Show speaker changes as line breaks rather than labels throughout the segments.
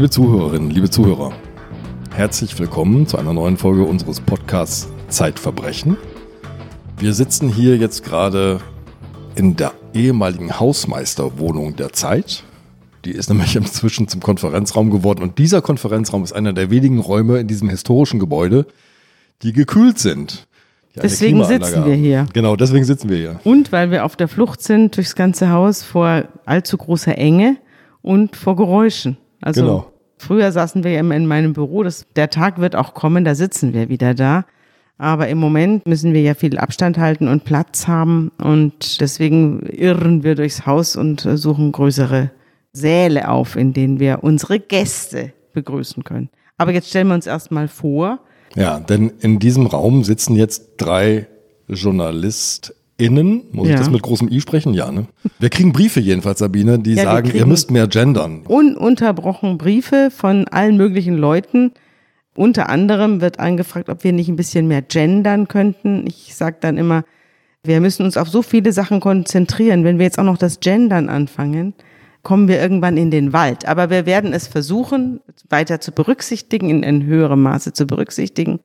Liebe Zuhörerinnen, liebe Zuhörer, herzlich willkommen zu einer neuen Folge unseres Podcasts Zeitverbrechen. Wir sitzen hier jetzt gerade in der ehemaligen Hausmeisterwohnung der Zeit. Die ist nämlich inzwischen zum Konferenzraum geworden und dieser Konferenzraum ist einer der wenigen Räume in diesem historischen Gebäude, die gekühlt sind.
Deswegen sitzen wir hier.
Genau, deswegen sitzen wir hier.
Und weil wir auf der Flucht sind durchs ganze Haus vor allzu großer Enge und vor Geräuschen. Also genau. Früher saßen wir immer in meinem Büro. Das, der Tag wird auch kommen, da sitzen wir wieder da. Aber im Moment müssen wir ja viel Abstand halten und Platz haben. Und deswegen irren wir durchs Haus und suchen größere Säle auf, in denen wir unsere Gäste begrüßen können. Aber jetzt stellen wir uns erstmal vor.
Ja, denn in diesem Raum sitzen jetzt drei Journalist Innen, muss ja. ich das mit großem I sprechen? Ja, ne? Wir kriegen Briefe jedenfalls, Sabine, die ja, sagen, ihr müsst mehr gendern.
Ununterbrochen Briefe von allen möglichen Leuten. Unter anderem wird angefragt, ob wir nicht ein bisschen mehr gendern könnten. Ich sage dann immer, wir müssen uns auf so viele Sachen konzentrieren. Wenn wir jetzt auch noch das Gendern anfangen, kommen wir irgendwann in den Wald. Aber wir werden es versuchen, weiter zu berücksichtigen, in, in höherem Maße zu berücksichtigen.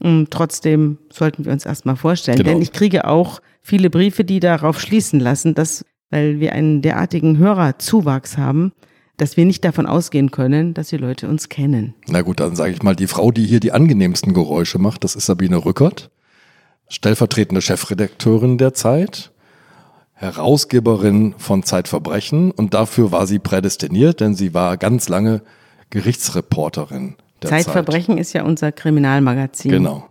Und trotzdem sollten wir uns erstmal vorstellen, genau. denn ich kriege auch viele Briefe, die darauf schließen lassen, dass, weil wir einen derartigen Hörerzuwachs haben, dass wir nicht davon ausgehen können, dass die Leute uns kennen.
Na gut, dann sage ich mal, die Frau, die hier die angenehmsten Geräusche macht, das ist Sabine Rückert, stellvertretende Chefredakteurin der Zeit, Herausgeberin von Zeitverbrechen und dafür war sie prädestiniert, denn sie war ganz lange Gerichtsreporterin
Zeitverbrechen
Zeit.
ist ja unser Kriminalmagazin.
Genau.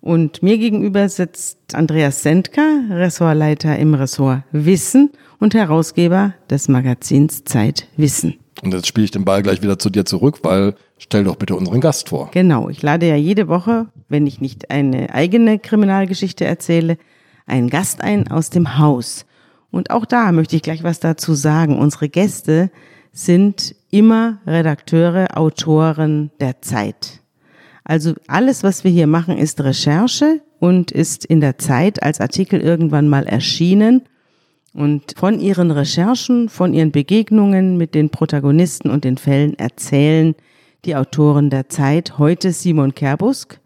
Und mir gegenüber sitzt Andreas Sendker, Ressortleiter im Ressort Wissen und Herausgeber des Magazins Zeit Wissen.
Und jetzt spiele ich den Ball gleich wieder zu dir zurück, weil stell doch bitte unseren Gast vor.
Genau, ich lade ja jede Woche, wenn ich nicht eine eigene Kriminalgeschichte erzähle, einen Gast ein aus dem Haus. Und auch da möchte ich gleich was dazu sagen. Unsere Gäste sind immer Redakteure, Autoren der Zeit. Also alles, was wir hier machen, ist Recherche und ist in der Zeit als Artikel irgendwann mal erschienen. Und von ihren Recherchen, von ihren Begegnungen mit den Protagonisten und den Fällen erzählen die Autoren der Zeit. Heute Simon Kerbusk,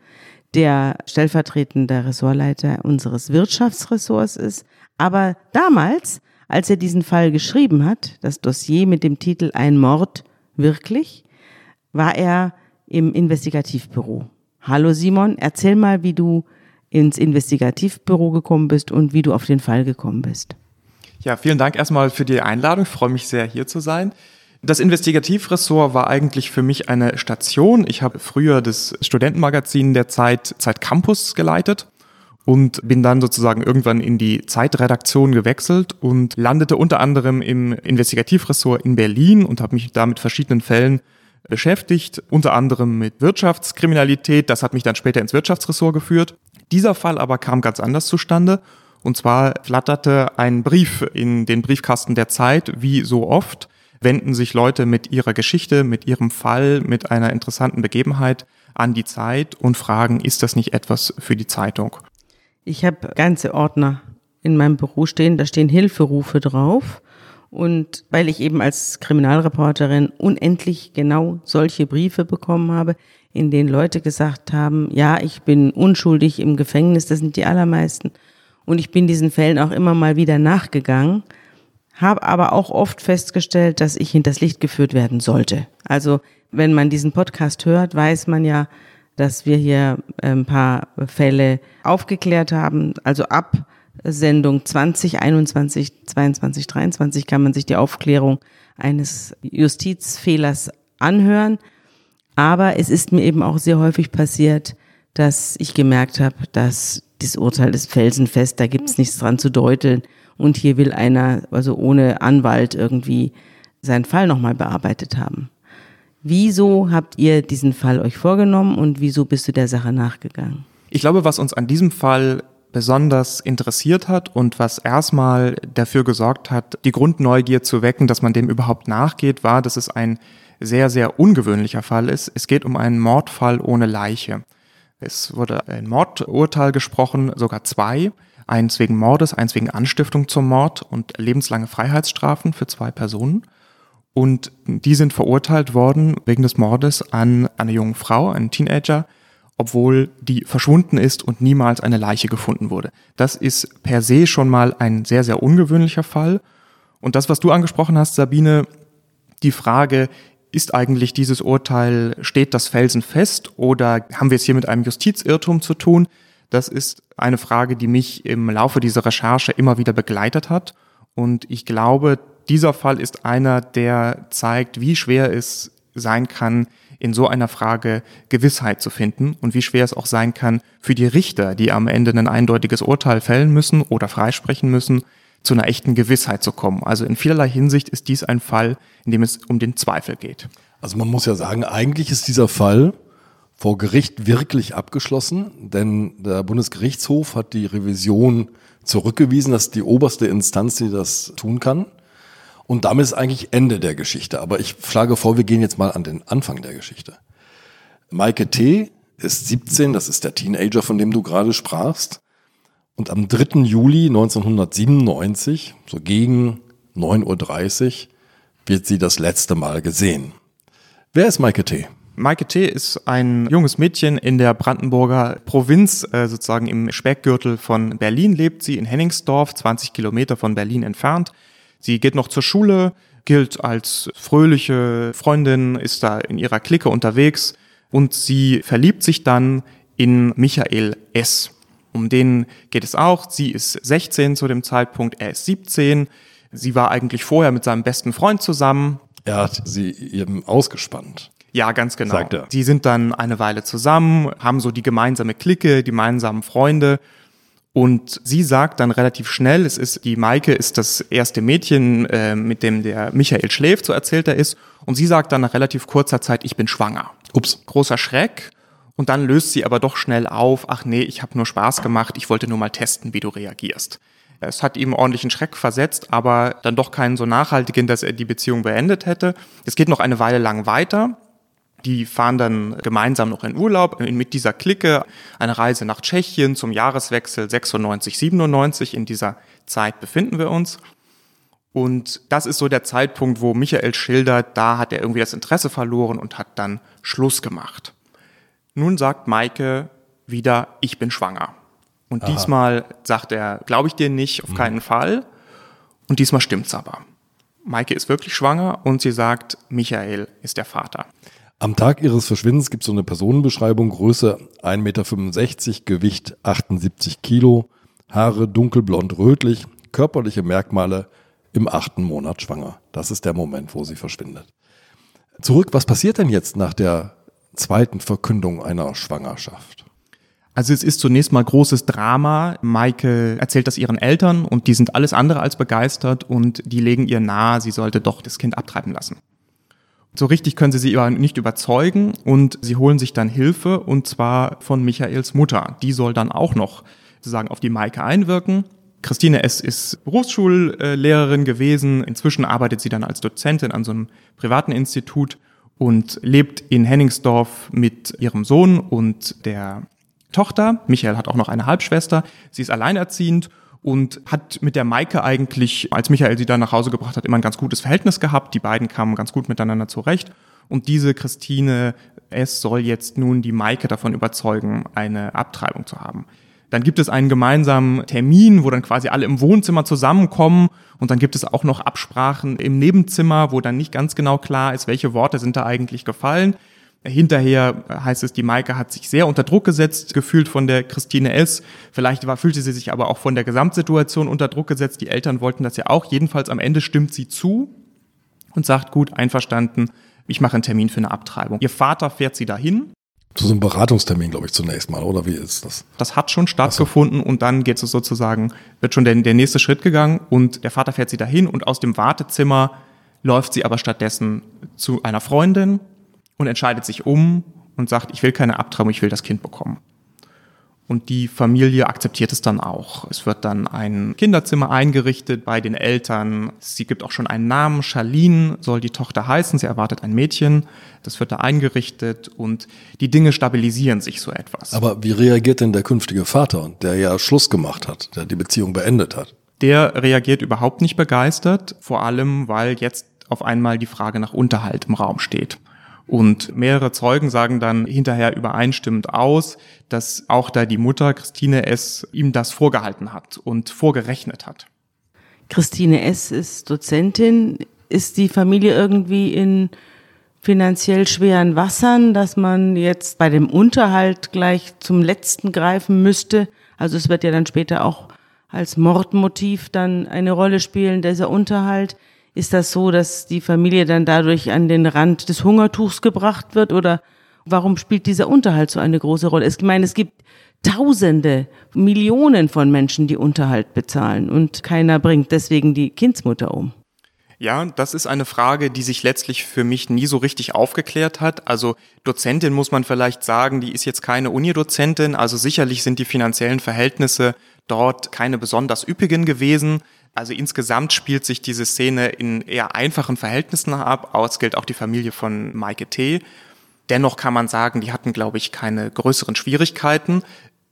der stellvertretende Ressortleiter unseres Wirtschaftsressorts ist. Aber damals, als er diesen Fall geschrieben hat, das Dossier mit dem Titel Ein Mord wirklich, war er im Investigativbüro. Hallo Simon, erzähl mal, wie du ins Investigativbüro gekommen bist und wie du auf den Fall gekommen bist.
Ja, vielen Dank erstmal für die Einladung. Ich freue mich sehr, hier zu sein. Das Investigativressort war eigentlich für mich eine Station. Ich habe früher das Studentenmagazin der Zeit, Zeit Campus geleitet und bin dann sozusagen irgendwann in die Zeitredaktion gewechselt und landete unter anderem im Investigativressort in Berlin und habe mich da mit verschiedenen Fällen beschäftigt, unter anderem mit Wirtschaftskriminalität. Das hat mich dann später ins Wirtschaftsressort geführt. Dieser Fall aber kam ganz anders zustande. Und zwar flatterte ein Brief in den Briefkasten der Zeit, wie so oft, wenden sich Leute mit ihrer Geschichte, mit ihrem Fall, mit einer interessanten Begebenheit an die Zeit und fragen, ist das nicht etwas für die Zeitung?
Ich habe ganze Ordner in meinem Büro stehen, da stehen Hilferufe drauf. Und weil ich eben als Kriminalreporterin unendlich genau solche Briefe bekommen habe, in denen Leute gesagt haben, ja, ich bin unschuldig im Gefängnis, das sind die allermeisten. Und ich bin diesen Fällen auch immer mal wieder nachgegangen, habe aber auch oft festgestellt, dass ich hinters Licht geführt werden sollte. Also wenn man diesen Podcast hört, weiß man ja, dass wir hier ein paar Fälle aufgeklärt haben. Also ab Sendung 2021, 22, 23 kann man sich die Aufklärung eines Justizfehlers anhören. Aber es ist mir eben auch sehr häufig passiert, dass ich gemerkt habe, dass das Urteil ist felsenfest, da gibt es nichts dran zu deuteln. Und hier will einer, also ohne Anwalt irgendwie seinen Fall nochmal bearbeitet haben. Wieso habt ihr diesen Fall euch vorgenommen und wieso bist du der Sache nachgegangen?
Ich glaube, was uns an diesem Fall besonders interessiert hat und was erstmal dafür gesorgt hat, die Grundneugier zu wecken, dass man dem überhaupt nachgeht, war, dass es ein sehr, sehr ungewöhnlicher Fall ist. Es geht um einen Mordfall ohne Leiche. Es wurde ein Mordurteil gesprochen, sogar zwei. Eins wegen Mordes, eins wegen Anstiftung zum Mord und lebenslange Freiheitsstrafen für zwei Personen. Und die sind verurteilt worden wegen des Mordes an einer jungen Frau, einen Teenager, obwohl die verschwunden ist und niemals eine Leiche gefunden wurde. Das ist per se schon mal ein sehr, sehr ungewöhnlicher Fall. Und das, was du angesprochen hast, Sabine, die Frage, ist eigentlich dieses Urteil, steht das felsenfest oder haben wir es hier mit einem Justizirrtum zu tun? Das ist eine Frage, die mich im Laufe dieser Recherche immer wieder begleitet hat. Und ich glaube, dieser Fall ist einer, der zeigt, wie schwer es sein kann, in so einer Frage Gewissheit zu finden und wie schwer es auch sein kann für die Richter, die am Ende ein eindeutiges Urteil fällen müssen oder freisprechen müssen, zu einer echten Gewissheit zu kommen. Also in vielerlei Hinsicht ist dies ein Fall, in dem es um den Zweifel geht.
Also man muss ja sagen, eigentlich ist dieser Fall vor Gericht wirklich abgeschlossen, denn der Bundesgerichtshof hat die Revision zurückgewiesen, das ist die oberste Instanz, die das tun kann. Und damit ist eigentlich Ende der Geschichte. Aber ich schlage vor, wir gehen jetzt mal an den Anfang der Geschichte. Maike T. ist 17, das ist der Teenager, von dem du gerade sprachst. Und am 3. Juli 1997, so gegen 9.30 Uhr, wird sie das letzte Mal gesehen. Wer ist Maike T.?
Maike T. ist ein junges Mädchen in der Brandenburger Provinz, äh, sozusagen im Speckgürtel von Berlin lebt sie, in Henningsdorf, 20 Kilometer von Berlin entfernt. Sie geht noch zur Schule, gilt als fröhliche Freundin, ist da in ihrer Clique unterwegs und sie verliebt sich dann in Michael S. Um den geht es auch. Sie ist 16 zu dem Zeitpunkt, er ist 17. Sie war eigentlich vorher mit seinem besten Freund zusammen.
Er hat sie eben ausgespannt.
Ja, ganz genau. Sagt er. Sie sind dann eine Weile zusammen, haben so die gemeinsame Clique, die gemeinsamen Freunde. Und sie sagt dann relativ schnell, es ist, die Maike ist das erste Mädchen, äh, mit dem der Michael schläft, so erzählt er ist. Und sie sagt dann nach relativ kurzer Zeit, ich bin schwanger. Ups. Großer Schreck. Und dann löst sie aber doch schnell auf, ach nee, ich habe nur Spaß gemacht, ich wollte nur mal testen, wie du reagierst. Es hat ihm ordentlichen Schreck versetzt, aber dann doch keinen so nachhaltigen, dass er die Beziehung beendet hätte. Es geht noch eine Weile lang weiter. Die fahren dann gemeinsam noch in Urlaub mit dieser Clique, eine Reise nach Tschechien zum Jahreswechsel 96, 97. In dieser Zeit befinden wir uns. Und das ist so der Zeitpunkt, wo Michael schildert, da hat er irgendwie das Interesse verloren und hat dann Schluss gemacht. Nun sagt Maike wieder, ich bin schwanger. Und Aha. diesmal sagt er, glaube ich dir nicht, auf mhm. keinen Fall. Und diesmal stimmt's aber. Maike ist wirklich schwanger und sie sagt, Michael ist der Vater.
Am Tag ihres Verschwindens gibt es so eine Personenbeschreibung, Größe 1,65 Meter, Gewicht 78 Kilo, Haare dunkelblond rötlich, körperliche Merkmale im achten Monat schwanger. Das ist der Moment, wo sie verschwindet. Zurück, was passiert denn jetzt nach der zweiten Verkündung einer Schwangerschaft?
Also es ist zunächst mal großes Drama. Maike erzählt das ihren Eltern und die sind alles andere als begeistert und die legen ihr nahe, sie sollte doch das Kind abtreiben lassen. So richtig können sie sie aber nicht überzeugen und sie holen sich dann Hilfe und zwar von Michaels Mutter. Die soll dann auch noch sozusagen auf die Maike einwirken. Christine S. ist Berufsschullehrerin gewesen. Inzwischen arbeitet sie dann als Dozentin an so einem privaten Institut und lebt in Henningsdorf mit ihrem Sohn und der Tochter. Michael hat auch noch eine Halbschwester. Sie ist alleinerziehend und hat mit der Maike eigentlich, als Michael sie dann nach Hause gebracht hat, immer ein ganz gutes Verhältnis gehabt. Die beiden kamen ganz gut miteinander zurecht. Und diese Christine S. soll jetzt nun die Maike davon überzeugen, eine Abtreibung zu haben. Dann gibt es einen gemeinsamen Termin, wo dann quasi alle im Wohnzimmer zusammenkommen und dann gibt es auch noch Absprachen im Nebenzimmer, wo dann nicht ganz genau klar ist, welche Worte sind da eigentlich gefallen. Hinterher heißt es, die Maike hat sich sehr unter Druck gesetzt, gefühlt von der Christine S. Vielleicht war, fühlte sie sich aber auch von der Gesamtsituation unter Druck gesetzt. Die Eltern wollten das ja auch. Jedenfalls am Ende stimmt sie zu und sagt, gut, einverstanden, ich mache einen Termin für eine Abtreibung. Ihr Vater fährt sie dahin
zu so einem Beratungstermin, glaube ich, zunächst mal, oder wie ist das?
Das hat schon stattgefunden so. und dann geht es sozusagen, wird schon der, der nächste Schritt gegangen und der Vater fährt sie dahin und aus dem Wartezimmer läuft sie aber stattdessen zu einer Freundin und entscheidet sich um und sagt, ich will keine Abtreibung, ich will das Kind bekommen. Und die Familie akzeptiert es dann auch. Es wird dann ein Kinderzimmer eingerichtet bei den Eltern. Sie gibt auch schon einen Namen. Charlene soll die Tochter heißen. Sie erwartet ein Mädchen. Das wird da eingerichtet und die Dinge stabilisieren sich so etwas.
Aber wie reagiert denn der künftige Vater, der ja Schluss gemacht hat, der die Beziehung beendet hat?
Der reagiert überhaupt nicht begeistert. Vor allem, weil jetzt auf einmal die Frage nach Unterhalt im Raum steht. Und mehrere Zeugen sagen dann hinterher übereinstimmend aus, dass auch da die Mutter Christine S. ihm das vorgehalten hat und vorgerechnet hat.
Christine S. ist Dozentin. Ist die Familie irgendwie in finanziell schweren Wassern, dass man jetzt bei dem Unterhalt gleich zum letzten greifen müsste? Also es wird ja dann später auch als Mordmotiv dann eine Rolle spielen, dieser Unterhalt. Ist das so, dass die Familie dann dadurch an den Rand des Hungertuchs gebracht wird oder warum spielt dieser Unterhalt so eine große Rolle? Ich meine, es gibt Tausende, Millionen von Menschen, die Unterhalt bezahlen und keiner bringt deswegen die Kindsmutter um.
Ja, das ist eine Frage, die sich letztlich für mich nie so richtig aufgeklärt hat. Also Dozentin muss man vielleicht sagen, die ist jetzt keine Unidozentin, also sicherlich sind die finanziellen Verhältnisse dort keine besonders üppigen gewesen. Also insgesamt spielt sich diese Szene in eher einfachen Verhältnissen ab. Aus gilt auch die Familie von Maike T. Dennoch kann man sagen, die hatten, glaube ich, keine größeren Schwierigkeiten.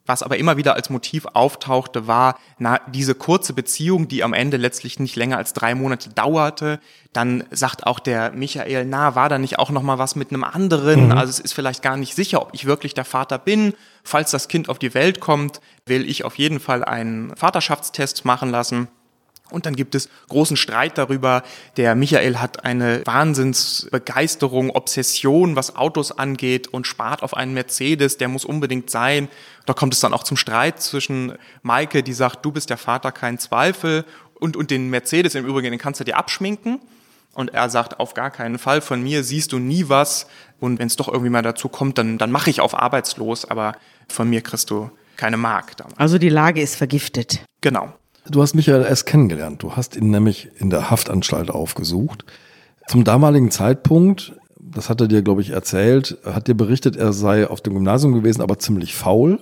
Was aber immer wieder als Motiv auftauchte, war na, diese kurze Beziehung, die am Ende letztlich nicht länger als drei Monate dauerte. Dann sagt auch der Michael, na, war da nicht auch noch mal was mit einem anderen? Mhm. Also es ist vielleicht gar nicht sicher, ob ich wirklich der Vater bin. Falls das Kind auf die Welt kommt, will ich auf jeden Fall einen Vaterschaftstest machen lassen. Und dann gibt es großen Streit darüber. Der Michael hat eine Wahnsinnsbegeisterung, Obsession, was Autos angeht und spart auf einen Mercedes, der muss unbedingt sein. Da kommt es dann auch zum Streit zwischen Maike, die sagt, du bist der Vater, kein Zweifel, und, und den Mercedes im Übrigen, den kannst du dir abschminken. Und er sagt, auf gar keinen Fall, von mir siehst du nie was. Und wenn es doch irgendwie mal dazu kommt, dann, dann mache ich auf arbeitslos, aber von mir kriegst du keine Mark.
Damals. Also die Lage ist vergiftet.
Genau.
Du hast Michael S. kennengelernt. Du hast ihn nämlich in der Haftanstalt aufgesucht. Zum damaligen Zeitpunkt, das hat er dir, glaube ich, erzählt, hat dir berichtet, er sei auf dem Gymnasium gewesen, aber ziemlich faul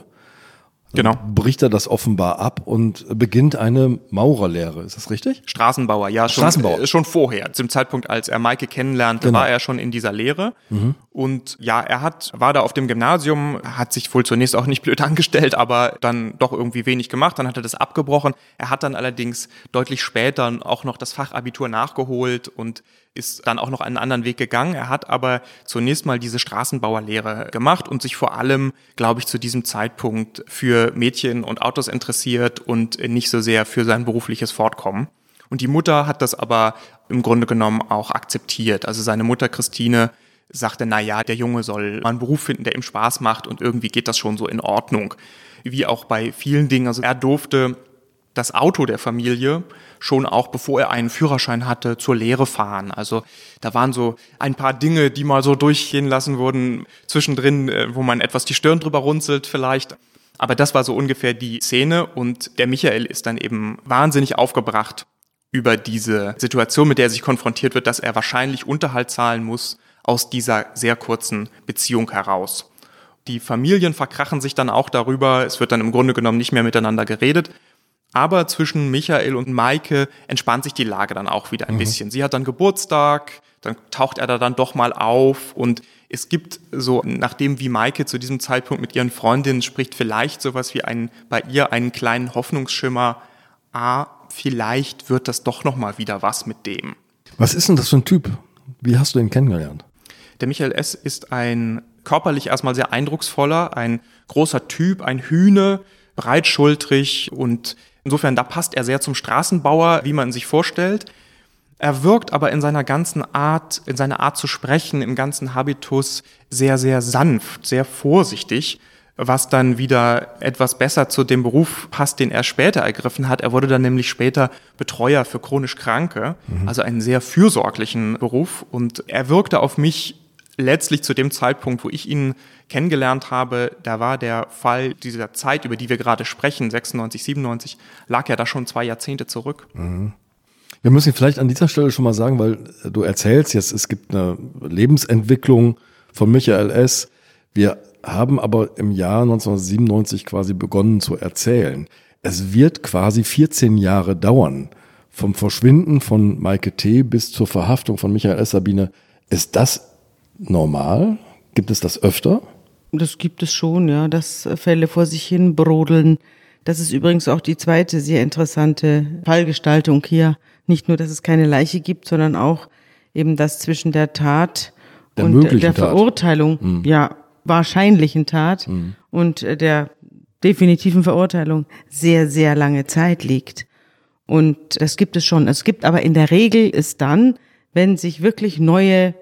Genau. Bricht er das offenbar ab und beginnt eine Maurerlehre. Ist das richtig?
Straßenbauer, ja, schon, Straßenbauer. Äh, schon vorher. Zum Zeitpunkt, als er Maike kennenlernte, genau. war er schon in dieser Lehre. Mhm. Und ja, er hat, war da auf dem Gymnasium, hat sich wohl zunächst auch nicht blöd angestellt, aber dann doch irgendwie wenig gemacht. Dann hat er das abgebrochen. Er hat dann allerdings deutlich später auch noch das Fachabitur nachgeholt und ist dann auch noch einen anderen Weg gegangen. Er hat aber zunächst mal diese Straßenbauerlehre gemacht und sich vor allem, glaube ich, zu diesem Zeitpunkt für Mädchen und Autos interessiert und nicht so sehr für sein berufliches Fortkommen. Und die Mutter hat das aber im Grunde genommen auch akzeptiert. Also seine Mutter Christine sagte, na ja, der Junge soll mal einen Beruf finden, der ihm Spaß macht und irgendwie geht das schon so in Ordnung. Wie auch bei vielen Dingen. Also er durfte das Auto der Familie schon auch bevor er einen Führerschein hatte zur Lehre fahren. Also da waren so ein paar Dinge, die mal so durchgehen lassen wurden zwischendrin, äh, wo man etwas die Stirn drüber runzelt vielleicht. Aber das war so ungefähr die Szene und der Michael ist dann eben wahnsinnig aufgebracht über diese Situation, mit der er sich konfrontiert wird, dass er wahrscheinlich Unterhalt zahlen muss aus dieser sehr kurzen Beziehung heraus. Die Familien verkrachen sich dann auch darüber, es wird dann im Grunde genommen nicht mehr miteinander geredet, aber zwischen Michael und Maike entspannt sich die Lage dann auch wieder ein mhm. bisschen. Sie hat dann Geburtstag, dann taucht er da dann doch mal auf und es gibt so, nachdem wie Maike zu diesem Zeitpunkt mit ihren Freundinnen spricht, vielleicht sowas wie ein, bei ihr einen kleinen Hoffnungsschimmer, ah, vielleicht wird das doch noch mal wieder was mit dem.
Was ist denn das für ein Typ? Wie hast du ihn kennengelernt?
Der Michael S. ist ein körperlich erstmal sehr eindrucksvoller, ein großer Typ, ein Hühne, breitschultrig und Insofern, da passt er sehr zum Straßenbauer, wie man sich vorstellt. Er wirkt aber in seiner ganzen Art, in seiner Art zu sprechen, im ganzen Habitus sehr, sehr sanft, sehr vorsichtig, was dann wieder etwas besser zu dem Beruf passt, den er später ergriffen hat. Er wurde dann nämlich später Betreuer für chronisch Kranke, mhm. also einen sehr fürsorglichen Beruf. Und er wirkte auf mich letztlich zu dem Zeitpunkt, wo ich ihn kennengelernt habe, da war der Fall dieser Zeit, über die wir gerade sprechen, 96, 97, lag ja da schon zwei Jahrzehnte zurück. Mhm.
Wir müssen vielleicht an dieser Stelle schon mal sagen, weil du erzählst jetzt, es gibt eine Lebensentwicklung von Michael S. Wir haben aber im Jahr 1997 quasi begonnen zu erzählen. Es wird quasi 14 Jahre dauern. Vom Verschwinden von Maike T. bis zur Verhaftung von Michael S. Sabine. Ist das normal? Gibt es das öfter?
Das gibt es schon, ja, dass Fälle vor sich hin brodeln. Das ist übrigens auch die zweite sehr interessante Fallgestaltung hier. Nicht nur, dass es keine Leiche gibt, sondern auch eben das zwischen der Tat
Der
und der
Tat.
Verurteilung, ja, wahrscheinlichen Tat und äh, der definitiven Verurteilung sehr, sehr lange Zeit liegt. Und das gibt es schon. Es gibt aber in der Regel ist dann, wenn sich wirklich neue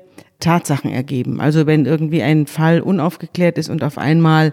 Tatsachen ergeben. Also wenn irgendwie ein Fall unaufgeklärt ist und auf einmal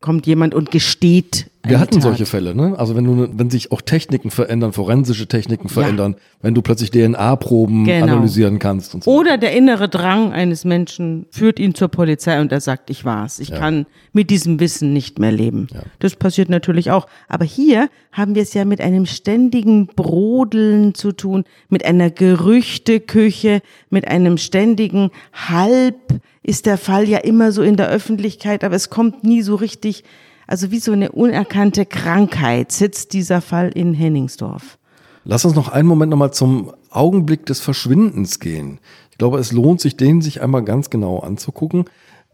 kommt jemand und gesteht.
Wir hatten
Tat.
solche Fälle, ne? Also wenn du, wenn sich auch Techniken verändern, forensische Techniken verändern, wenn du plötzlich DNA-Proben
Genau.
analysieren kannst und so.
Oder der innere Drang eines Menschen führt ihn zur Polizei und er sagt, ich war's. Ich kann mit diesem Wissen nicht mehr leben. Das passiert natürlich auch. Aber hier haben wir es ja mit einem ständigen Brodeln zu tun, mit einer Gerüchteküche, mit einem ständigen Halb ist der Fall ja immer so in der Öffentlichkeit, aber es kommt nie so richtig, also wie so eine unerkannte Krankheit sitzt dieser Fall in Henningsdorf.
Lass uns noch einen Moment nochmal zum Augenblick des Verschwindens gehen. Ich glaube, es lohnt sich, den sich einmal ganz genau anzugucken.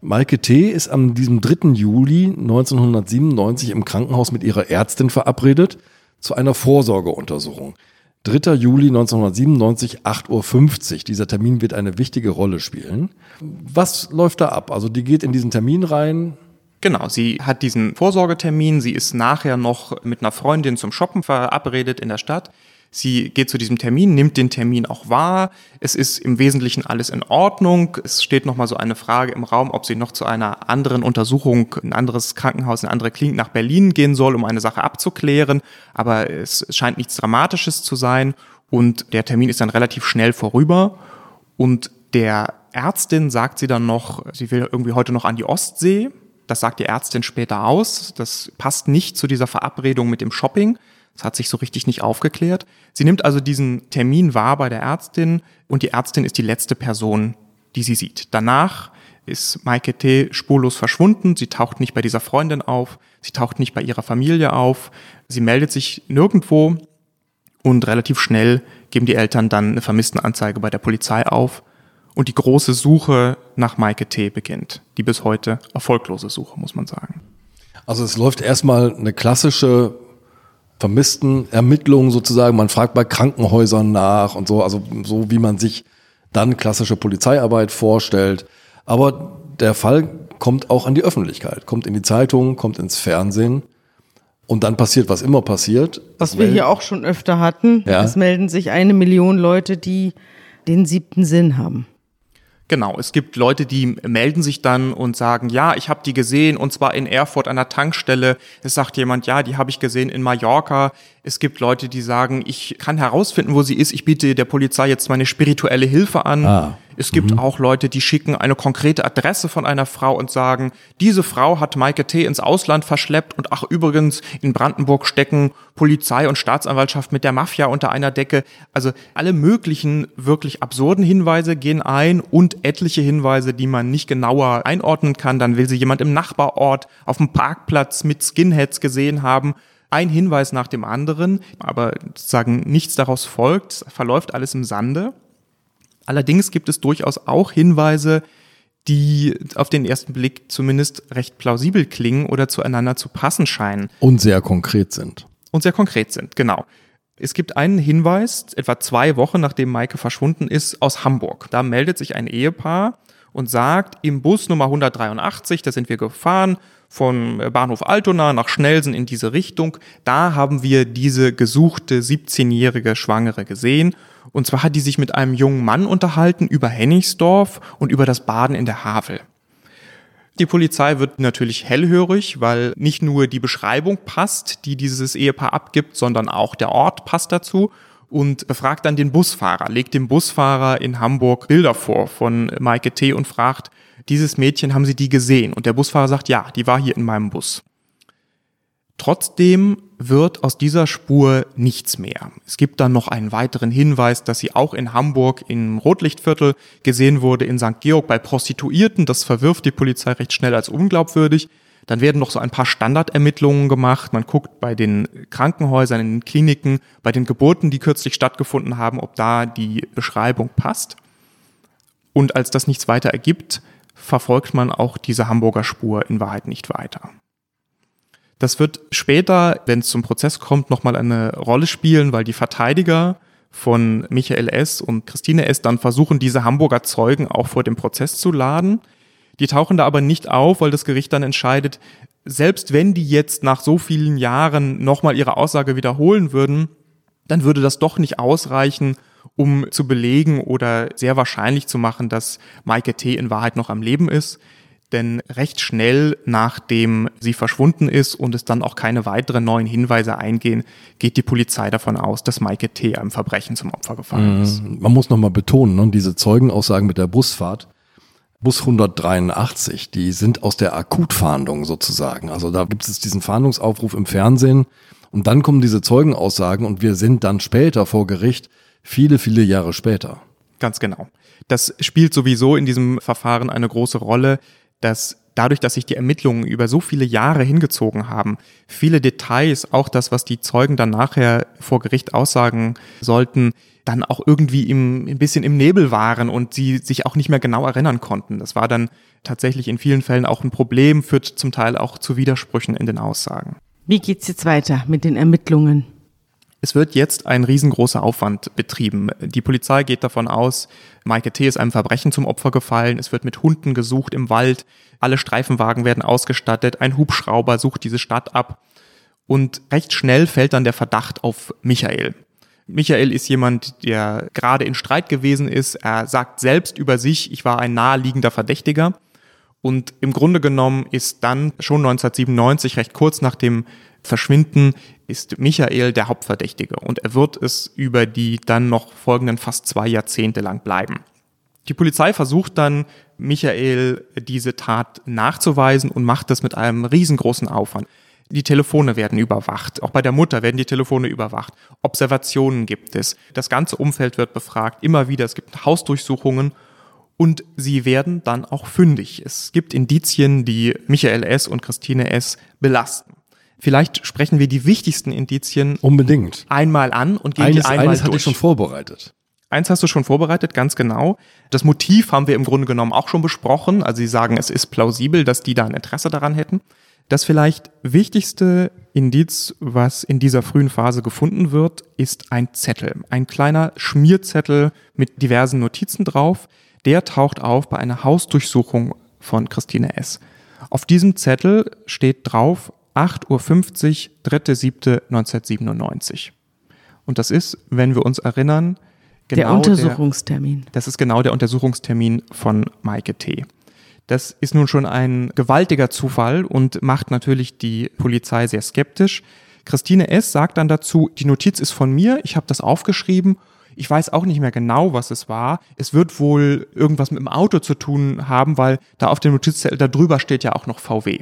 Maike T. ist am diesem 3. Juli 1997 im Krankenhaus mit ihrer Ärztin verabredet zu einer Vorsorgeuntersuchung. 3. Juli 1997, 8.50 Uhr. Dieser Termin wird eine wichtige Rolle spielen. Was läuft da ab? Also die geht in diesen Termin rein.
Genau, sie hat diesen Vorsorgetermin, sie ist nachher noch mit einer Freundin zum Shoppen verabredet in der Stadt. Sie geht zu diesem Termin, nimmt den Termin auch wahr. Es ist im Wesentlichen alles in Ordnung. Es steht nochmal so eine Frage im Raum, ob sie noch zu einer anderen Untersuchung, ein anderes Krankenhaus, eine andere Klinik nach Berlin gehen soll, um eine Sache abzuklären. Aber es scheint nichts Dramatisches zu sein. Und der Termin ist dann relativ schnell vorüber. Und der Ärztin sagt sie dann noch, sie will irgendwie heute noch an die Ostsee. Das sagt die Ärztin später aus. Das passt nicht zu dieser Verabredung mit dem Shopping. Das hat sich so richtig nicht aufgeklärt. Sie nimmt also diesen Termin wahr bei der Ärztin und die Ärztin ist die letzte Person, die sie sieht. Danach ist Maike T. spurlos verschwunden. Sie taucht nicht bei dieser Freundin auf. Sie taucht nicht bei ihrer Familie auf. Sie meldet sich nirgendwo und relativ schnell geben die Eltern dann eine Vermisstenanzeige bei der Polizei auf und die große Suche nach Maike T. beginnt. Die bis heute erfolglose Suche, muss man sagen.
Also es läuft erstmal eine klassische vermissten Ermittlung sozusagen. Man fragt bei Krankenhäusern nach und so, also so wie man sich dann klassische Polizeiarbeit vorstellt. Aber der Fall kommt auch an die Öffentlichkeit, kommt in die Zeitung, kommt ins Fernsehen. Und dann passiert, was immer passiert.
Was wir hier auch schon öfter hatten.
Ja.
Es melden sich eine Million Leute, die den siebten Sinn haben.
Genau, es gibt Leute, die melden sich dann und sagen, ja, ich habe die gesehen und zwar in Erfurt an der Tankstelle. Es sagt jemand, ja, die habe ich gesehen in Mallorca. Es gibt Leute, die sagen, ich kann herausfinden, wo sie ist. Ich biete der Polizei jetzt meine spirituelle Hilfe an.
Ah.
Es gibt auch Leute, die schicken eine konkrete Adresse von einer Frau und sagen, diese Frau hat Maike T. ins Ausland verschleppt und ach übrigens, in Brandenburg stecken Polizei und Staatsanwaltschaft mit der Mafia unter einer Decke. Also alle möglichen wirklich absurden Hinweise gehen ein und etliche Hinweise, die man nicht genauer einordnen kann. Dann will sie jemand im Nachbarort auf dem Parkplatz mit Skinheads gesehen haben. Ein Hinweis nach dem anderen, aber sozusagen nichts daraus folgt, verläuft alles im Sande. Allerdings gibt es durchaus auch Hinweise, die auf den ersten Blick zumindest recht plausibel klingen oder zueinander zu passen scheinen
Und sehr konkret sind.
und sehr konkret sind. Genau. Es gibt einen Hinweis, etwa zwei Wochen nachdem Maike verschwunden ist, aus Hamburg. Da meldet sich ein Ehepaar und sagt, im Bus Nummer 183, da sind wir gefahren, von Bahnhof Altona nach Schnelsen in diese Richtung, da haben wir diese gesuchte 17-jährige Schwangere gesehen. Und zwar hat die sich mit einem jungen Mann unterhalten über Hennigsdorf und über das Baden in der Havel. Die Polizei wird natürlich hellhörig, weil nicht nur die Beschreibung passt, die dieses Ehepaar abgibt, sondern auch der Ort passt dazu und befragt dann den Busfahrer, legt dem Busfahrer in Hamburg Bilder vor von Maike T. und fragt, dieses Mädchen, haben Sie die gesehen? Und der Busfahrer sagt, ja, die war hier in meinem Bus. Trotzdem wird aus dieser Spur nichts mehr. Es gibt dann noch einen weiteren Hinweis, dass sie auch in Hamburg im Rotlichtviertel gesehen wurde, in St. Georg bei Prostituierten. Das verwirft die Polizei recht schnell als unglaubwürdig. Dann werden noch so ein paar Standardermittlungen gemacht. Man guckt bei den Krankenhäusern, in den Kliniken, bei den Geburten, die kürzlich stattgefunden haben, ob da die Beschreibung passt. Und als das nichts weiter ergibt, verfolgt man auch diese Hamburger Spur in Wahrheit nicht weiter. Das wird später, wenn es zum Prozess kommt, nochmal eine Rolle spielen, weil die Verteidiger von Michael S. und Christine S. dann versuchen, diese Hamburger Zeugen auch vor dem Prozess zu laden. Die tauchen da aber nicht auf, weil das Gericht dann entscheidet, selbst wenn die jetzt nach so vielen Jahren nochmal ihre Aussage wiederholen würden, dann würde das doch nicht ausreichen, um zu belegen oder sehr wahrscheinlich zu machen, dass Maike T. in Wahrheit noch am Leben ist. Denn recht schnell, nachdem sie verschwunden ist und es dann auch keine weiteren neuen Hinweise eingehen, geht die Polizei davon aus, dass Maike T. einem Verbrechen zum Opfer gefallen ist.
Mhm. Man muss nochmal betonen, ne, diese Zeugenaussagen mit der Busfahrt, Bus 183, die sind aus der Akutfahndung sozusagen. Also da gibt es diesen Fahndungsaufruf im Fernsehen und dann kommen diese Zeugenaussagen und wir sind dann später vor Gericht, viele, viele Jahre später.
Ganz genau. Das spielt sowieso in diesem Verfahren eine große Rolle, dass dadurch, dass sich die Ermittlungen über so viele Jahre hingezogen haben, viele Details, auch das, was die Zeugen dann nachher vor Gericht aussagen sollten, dann auch irgendwie im, ein bisschen im Nebel waren und sie sich auch nicht mehr genau erinnern konnten. Das war dann tatsächlich in vielen Fällen auch ein Problem, führt zum Teil auch zu Widersprüchen in den Aussagen.
Wie geht's jetzt weiter mit den Ermittlungen?
Es wird jetzt ein riesengroßer Aufwand betrieben. Die Polizei geht davon aus, Maike T. ist einem Verbrechen zum Opfer gefallen. Es wird mit Hunden gesucht im Wald. Alle Streifenwagen werden ausgestattet. Ein Hubschrauber sucht diese Stadt ab. Und recht schnell fällt dann der Verdacht auf Michael. Michael ist jemand, der gerade in Streit gewesen ist. Er sagt selbst über sich, ich war ein naheliegender Verdächtiger. Und im Grunde genommen ist dann schon 1997, recht kurz nach dem Verschwinden, ist Michael der Hauptverdächtige. Und er wird es über die dann noch folgenden fast zwei Jahrzehnte lang bleiben. Die Polizei versucht dann, Michael diese Tat nachzuweisen und macht das mit einem riesengroßen Aufwand. Die Telefone werden überwacht. Auch bei der Mutter werden die Telefone überwacht. Observationen gibt es. Das ganze Umfeld wird befragt. Immer wieder. Es gibt Hausdurchsuchungen. Und sie werden dann auch fündig. Es gibt Indizien, die Michael S. und Christine S. belasten. Vielleicht sprechen wir die wichtigsten Indizien
Unbedingt.
einmal an und gehen
Eines,
die einmal
eines hatte
durch.
ich schon vorbereitet.
Eins hast du schon vorbereitet, ganz genau. Das Motiv haben wir im Grunde genommen auch schon besprochen. Also sie sagen, es ist plausibel, dass die da ein Interesse daran hätten. Das vielleicht wichtigste Indiz, was in dieser frühen Phase gefunden wird, ist ein Zettel. Ein kleiner Schmierzettel mit diversen Notizen drauf. Der taucht auf bei einer Hausdurchsuchung von Christine S. Auf diesem Zettel steht drauf 8.50 Uhr, 3.7.1997. Und das ist, wenn wir uns erinnern,
der
genau
Untersuchungstermin.
das ist genau der Untersuchungstermin von Maike T. Das ist nun schon ein gewaltiger Zufall und macht natürlich die Polizei sehr skeptisch. Christine S. sagt dann dazu, die Notiz ist von mir, ich habe das aufgeschrieben. Ich weiß auch nicht mehr genau, was es war. Es wird wohl irgendwas mit dem Auto zu tun haben, weil da auf dem Notizzettel da drüber steht ja auch noch VW.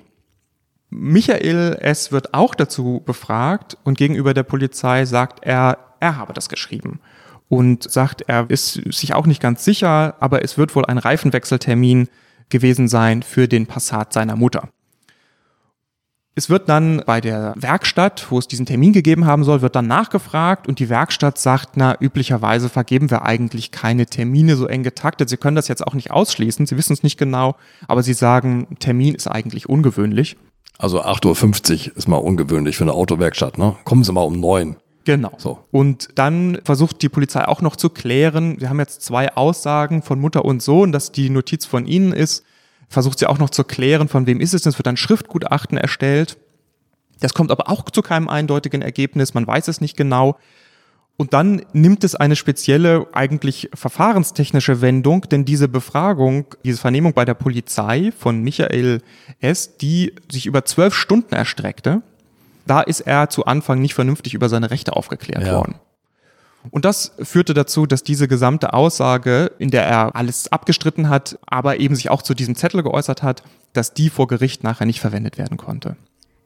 Michael S. wird auch dazu befragt und gegenüber der Polizei sagt er, er habe das geschrieben und sagt, er ist sich auch nicht ganz sicher, aber es wird wohl ein Reifenwechseltermin gewesen sein für den Passat seiner Mutter. Es wird dann bei der Werkstatt, wo es diesen Termin gegeben haben soll, wird dann nachgefragt und die Werkstatt sagt, na, üblicherweise vergeben wir eigentlich keine Termine so eng getaktet. Sie können das jetzt auch nicht ausschließen, Sie wissen es nicht genau, aber Sie sagen, Termin ist eigentlich ungewöhnlich.
Also 8.50 Uhr ist mal ungewöhnlich für eine Autowerkstatt, ne? Kommen Sie mal um neun.
Genau.
So.
Und dann versucht die Polizei auch noch zu klären, wir haben jetzt zwei Aussagen von Mutter und Sohn, dass die Notiz von ihnen ist, versucht sie auch noch zu klären, von wem ist es denn, es wird ein Schriftgutachten erstellt. Das kommt aber auch zu keinem eindeutigen Ergebnis, man weiß es nicht genau. Und dann nimmt es eine spezielle, eigentlich verfahrenstechnische Wendung, denn diese Befragung, diese Vernehmung bei der Polizei von Michael S., die sich über zwölf Stunden erstreckte, da ist er zu Anfang nicht vernünftig über seine Rechte aufgeklärt
Ja.
worden. Und das führte dazu, dass diese gesamte Aussage, in der er alles abgestritten hat, aber eben sich auch zu diesem Zettel geäußert hat, dass die vor Gericht nachher nicht verwendet werden konnte.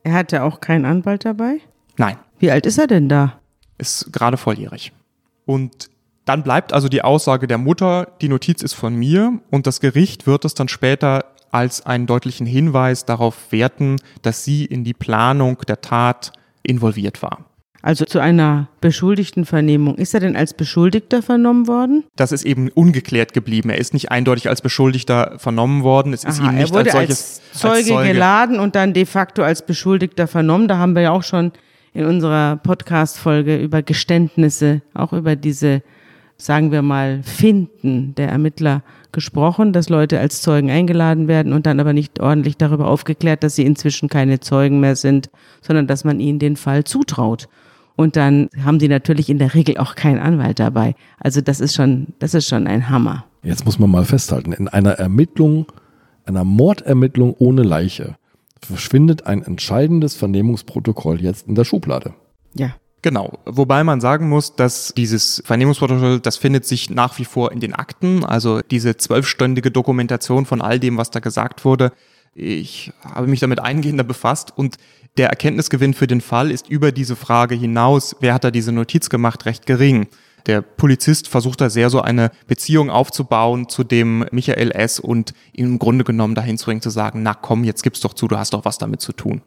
Er hatte auch keinen Anwalt dabei?
Nein,
Wie alt ist er denn da?
ist gerade volljährig. Und dann bleibt also die Aussage der Mutter, die Notiz ist von mir und das Gericht wird es dann später als einen deutlichen Hinweis darauf werten, dass sie in die Planung der Tat involviert war.
Also zu einer beschuldigten Vernehmung. Ist er denn als Beschuldigter vernommen worden?
Das ist eben ungeklärt geblieben. Er ist nicht eindeutig als Beschuldigter vernommen worden. Es ist
Aha,
ihm
er
nicht
wurde
als solches
als Zeuge, geladen und dann de facto als Beschuldigter vernommen. Da haben wir ja auch schon in unserer Podcast-Folge über Geständnisse, auch über diese, sagen wir mal, Finden der Ermittler gesprochen, dass Leute als Zeugen eingeladen werden und dann aber nicht ordentlich darüber aufgeklärt, dass sie inzwischen keine Zeugen mehr sind, sondern dass man ihnen den Fall zutraut. Und dann haben sie natürlich in der Regel auch keinen Anwalt dabei. Also das ist schon, das ist schon ein Hammer.
Jetzt muss man mal festhalten, in einer Ermittlung, einer Mordermittlung ohne Leiche verschwindet ein entscheidendes Vernehmungsprotokoll jetzt in der Schublade.
Ja.
Genau, wobei man sagen muss, dass dieses Vernehmungsprotokoll, das findet sich nach wie vor in den Akten, also diese zwölfstündige Dokumentation von all dem, was da gesagt wurde. Ich habe mich damit eingehender befasst und der Erkenntnisgewinn für den Fall ist über diese Frage hinaus, wer hat da diese Notiz gemacht, recht gering. Der Polizist versucht da sehr so eine Beziehung aufzubauen zu dem Michael S. und ihn im Grunde genommen dahin zu bringen, zu sagen, na komm, jetzt gib's doch zu, du hast doch was damit zu tun.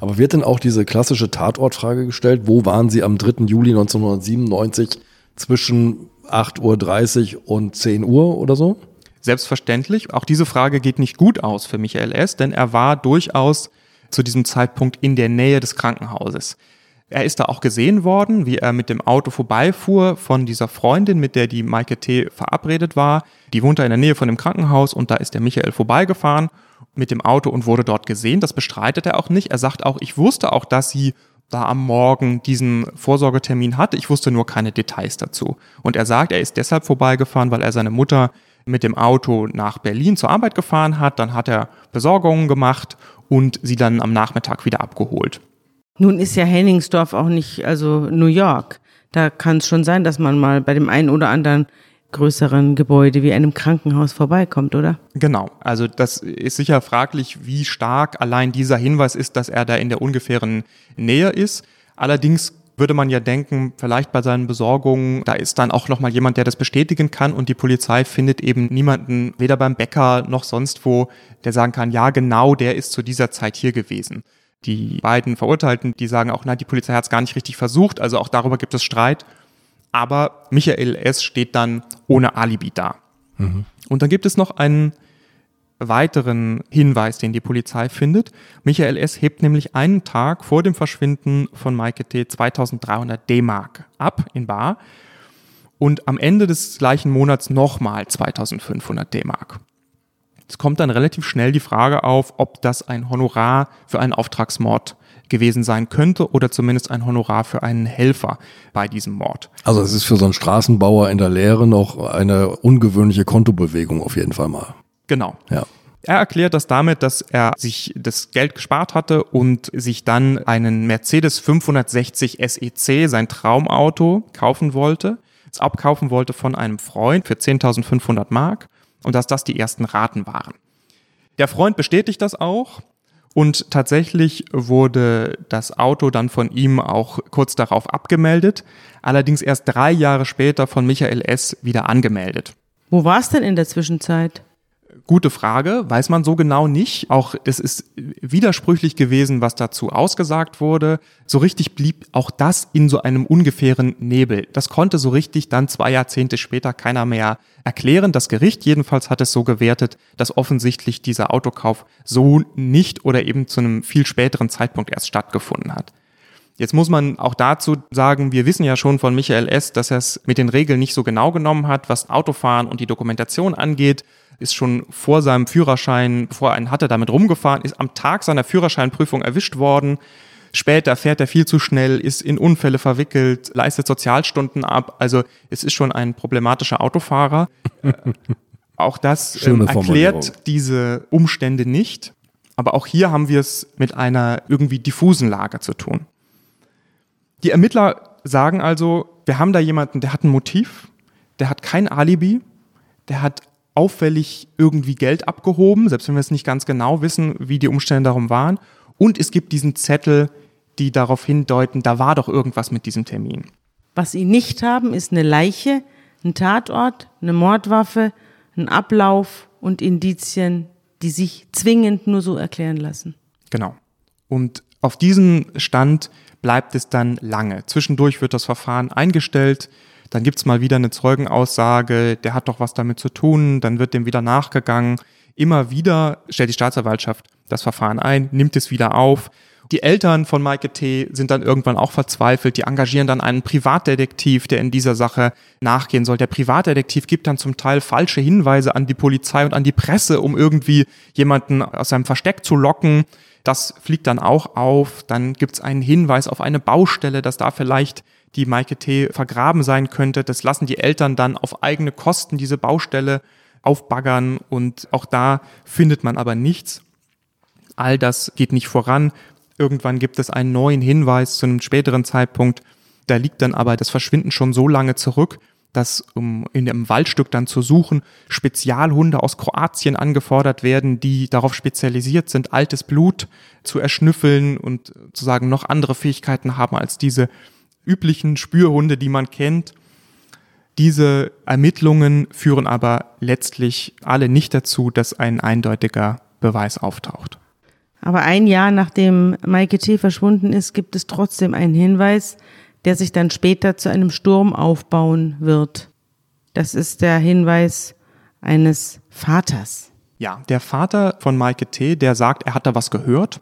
Aber wird denn auch diese klassische Tatortfrage gestellt? Wo waren Sie am 3. Juli 1997 zwischen 8.30 Uhr und 10 Uhr oder so?
Selbstverständlich. Auch diese Frage geht nicht gut aus für Michael S., denn er war durchaus zu diesem Zeitpunkt in der Nähe des Krankenhauses. Er ist da auch gesehen worden, wie er mit dem Auto vorbeifuhr von dieser Freundin, mit der die Maike T. verabredet war. Die wohnte in der Nähe von dem Krankenhaus und da ist der Michael vorbeigefahren mit dem Auto und wurde dort gesehen. Das bestreitet er auch nicht. Er sagt auch, ich wusste auch, dass sie da am Morgen diesen Vorsorgetermin hatte. Ich wusste nur keine Details dazu. Und er sagt, er ist deshalb vorbeigefahren, weil er seine Mutter mit dem Auto nach Berlin zur Arbeit gefahren hat. Dann hat er Besorgungen gemacht und sie dann am Nachmittag wieder abgeholt.
Nun ist ja Henningsdorf auch nicht, also New York. Da kann es schon sein, dass man mal bei dem einen oder anderen größeren Gebäude wie einem Krankenhaus vorbeikommt, oder?
Genau. Also das ist sicher fraglich, wie stark allein dieser Hinweis ist, dass er da in der ungefähren Nähe ist. Allerdings würde man ja denken, vielleicht bei seinen Besorgungen, da ist dann auch nochmal jemand, der das bestätigen kann und die Polizei findet eben niemanden, weder beim Bäcker noch sonst wo, der sagen kann, ja genau, der ist zu dieser Zeit hier gewesen. Die beiden Verurteilten, die sagen auch, na, die Polizei hat es gar nicht richtig versucht, also auch darüber gibt es Streit. Aber Michael S. steht dann ohne Alibi da. Mhm. Und dann gibt es noch einen weiteren Hinweis, den die Polizei findet. Michael S. hebt nämlich einen Tag vor dem Verschwinden von Maike T. 2300 D-Mark ab in Bar und am Ende des gleichen Monats nochmal 2500 D-Mark. Es kommt dann relativ schnell die Frage auf, ob das ein Honorar für einen Auftragsmord gewesen sein könnte oder zumindest ein Honorar für einen Helfer bei diesem Mord.
Also es ist für so einen Straßenbauer in der Lehre noch eine ungewöhnliche Kontobewegung auf jeden Fall mal.
Genau.
Ja.
Er erklärt das damit, dass er sich das Geld gespart hatte und sich dann einen Mercedes 560 SEC, sein Traumauto, kaufen wollte, es abkaufen wollte von einem Freund für 10.500 Mark und dass das die ersten Raten waren. Der Freund bestätigt das auch und tatsächlich wurde das Auto dann von ihm auch kurz darauf abgemeldet, allerdings erst drei Jahre später von Michael S. wieder angemeldet.
Wo war es denn in der Zwischenzeit?
Gute Frage, weiß man so genau nicht. Auch es ist widersprüchlich gewesen, was dazu ausgesagt wurde. So richtig blieb auch das in so einem ungefähren Nebel. Das konnte so richtig dann zwei Jahrzehnte später keiner mehr erklären. Das Gericht jedenfalls hat es so gewertet, dass offensichtlich dieser Autokauf so nicht oder eben zu einem viel späteren Zeitpunkt erst stattgefunden hat. Jetzt muss man auch dazu sagen, wir wissen ja schon von Michael S., dass er es mit den Regeln nicht so genau genommen hat, was Autofahren und die Dokumentation angeht ist schon vor seinem Führerschein, bevor er einen hatte, damit rumgefahren, ist am Tag seiner Führerscheinprüfung erwischt worden. Später fährt er viel zu schnell, ist in Unfälle verwickelt, leistet Sozialstunden ab. Also es ist schon ein problematischer Autofahrer. auch das ähm, erklärt diese Umstände nicht. Aber auch hier haben wir es mit einer irgendwie diffusen Lage zu tun. Die Ermittler sagen also, wir haben da jemanden, der hat ein Motiv, der hat kein Alibi, der hat auffällig irgendwie Geld abgehoben, selbst wenn wir es nicht ganz genau wissen, wie die Umstände darum waren. Und es gibt diesen Zettel, die darauf hindeuten, da war doch irgendwas mit diesem Termin.
Was sie nicht haben, ist eine Leiche, ein Tatort, eine Mordwaffe, ein Ablauf und Indizien, die sich zwingend nur so erklären lassen.
Genau. Und auf diesem Stand bleibt es dann lange. Zwischendurch wird das Verfahren eingestellt. Dann gibt's mal wieder eine Zeugenaussage, der hat doch was damit zu tun, dann wird dem wieder nachgegangen. Immer wieder stellt die Staatsanwaltschaft das Verfahren ein, nimmt es wieder auf Die Eltern von Maike T. sind dann irgendwann auch verzweifelt. Die engagieren dann einen Privatdetektiv, der in dieser Sache nachgehen soll. Der Privatdetektiv gibt dann zum Teil falsche Hinweise an die Polizei und an die Presse, um irgendwie jemanden aus seinem Versteck zu locken. Das fliegt dann auch auf. Dann gibt es einen Hinweis auf eine Baustelle, dass da vielleicht die Maike T. vergraben sein könnte. Das lassen die Eltern dann auf eigene Kosten diese Baustelle aufbaggern und auch da findet man aber nichts. All das geht nicht voran. Irgendwann gibt es einen neuen Hinweis zu einem späteren Zeitpunkt. Da liegt dann aber das Verschwinden schon so lange zurück, dass um in einem Waldstück dann zu suchen, Spezialhunde aus Kroatien angefordert werden, die darauf spezialisiert sind, altes Blut zu erschnüffeln und zu sagen, noch andere Fähigkeiten haben als diese üblichen Spürhunde, die man kennt. Diese Ermittlungen führen aber letztlich alle nicht dazu, dass ein eindeutiger Beweis auftaucht.
Aber ein Jahr nachdem Maike T. verschwunden ist, gibt es trotzdem einen Hinweis, der sich dann später zu einem Sturm aufbauen wird. Das ist der Hinweis eines Vaters.
Ja, der Vater von Maike T., der sagt, er hat da was gehört.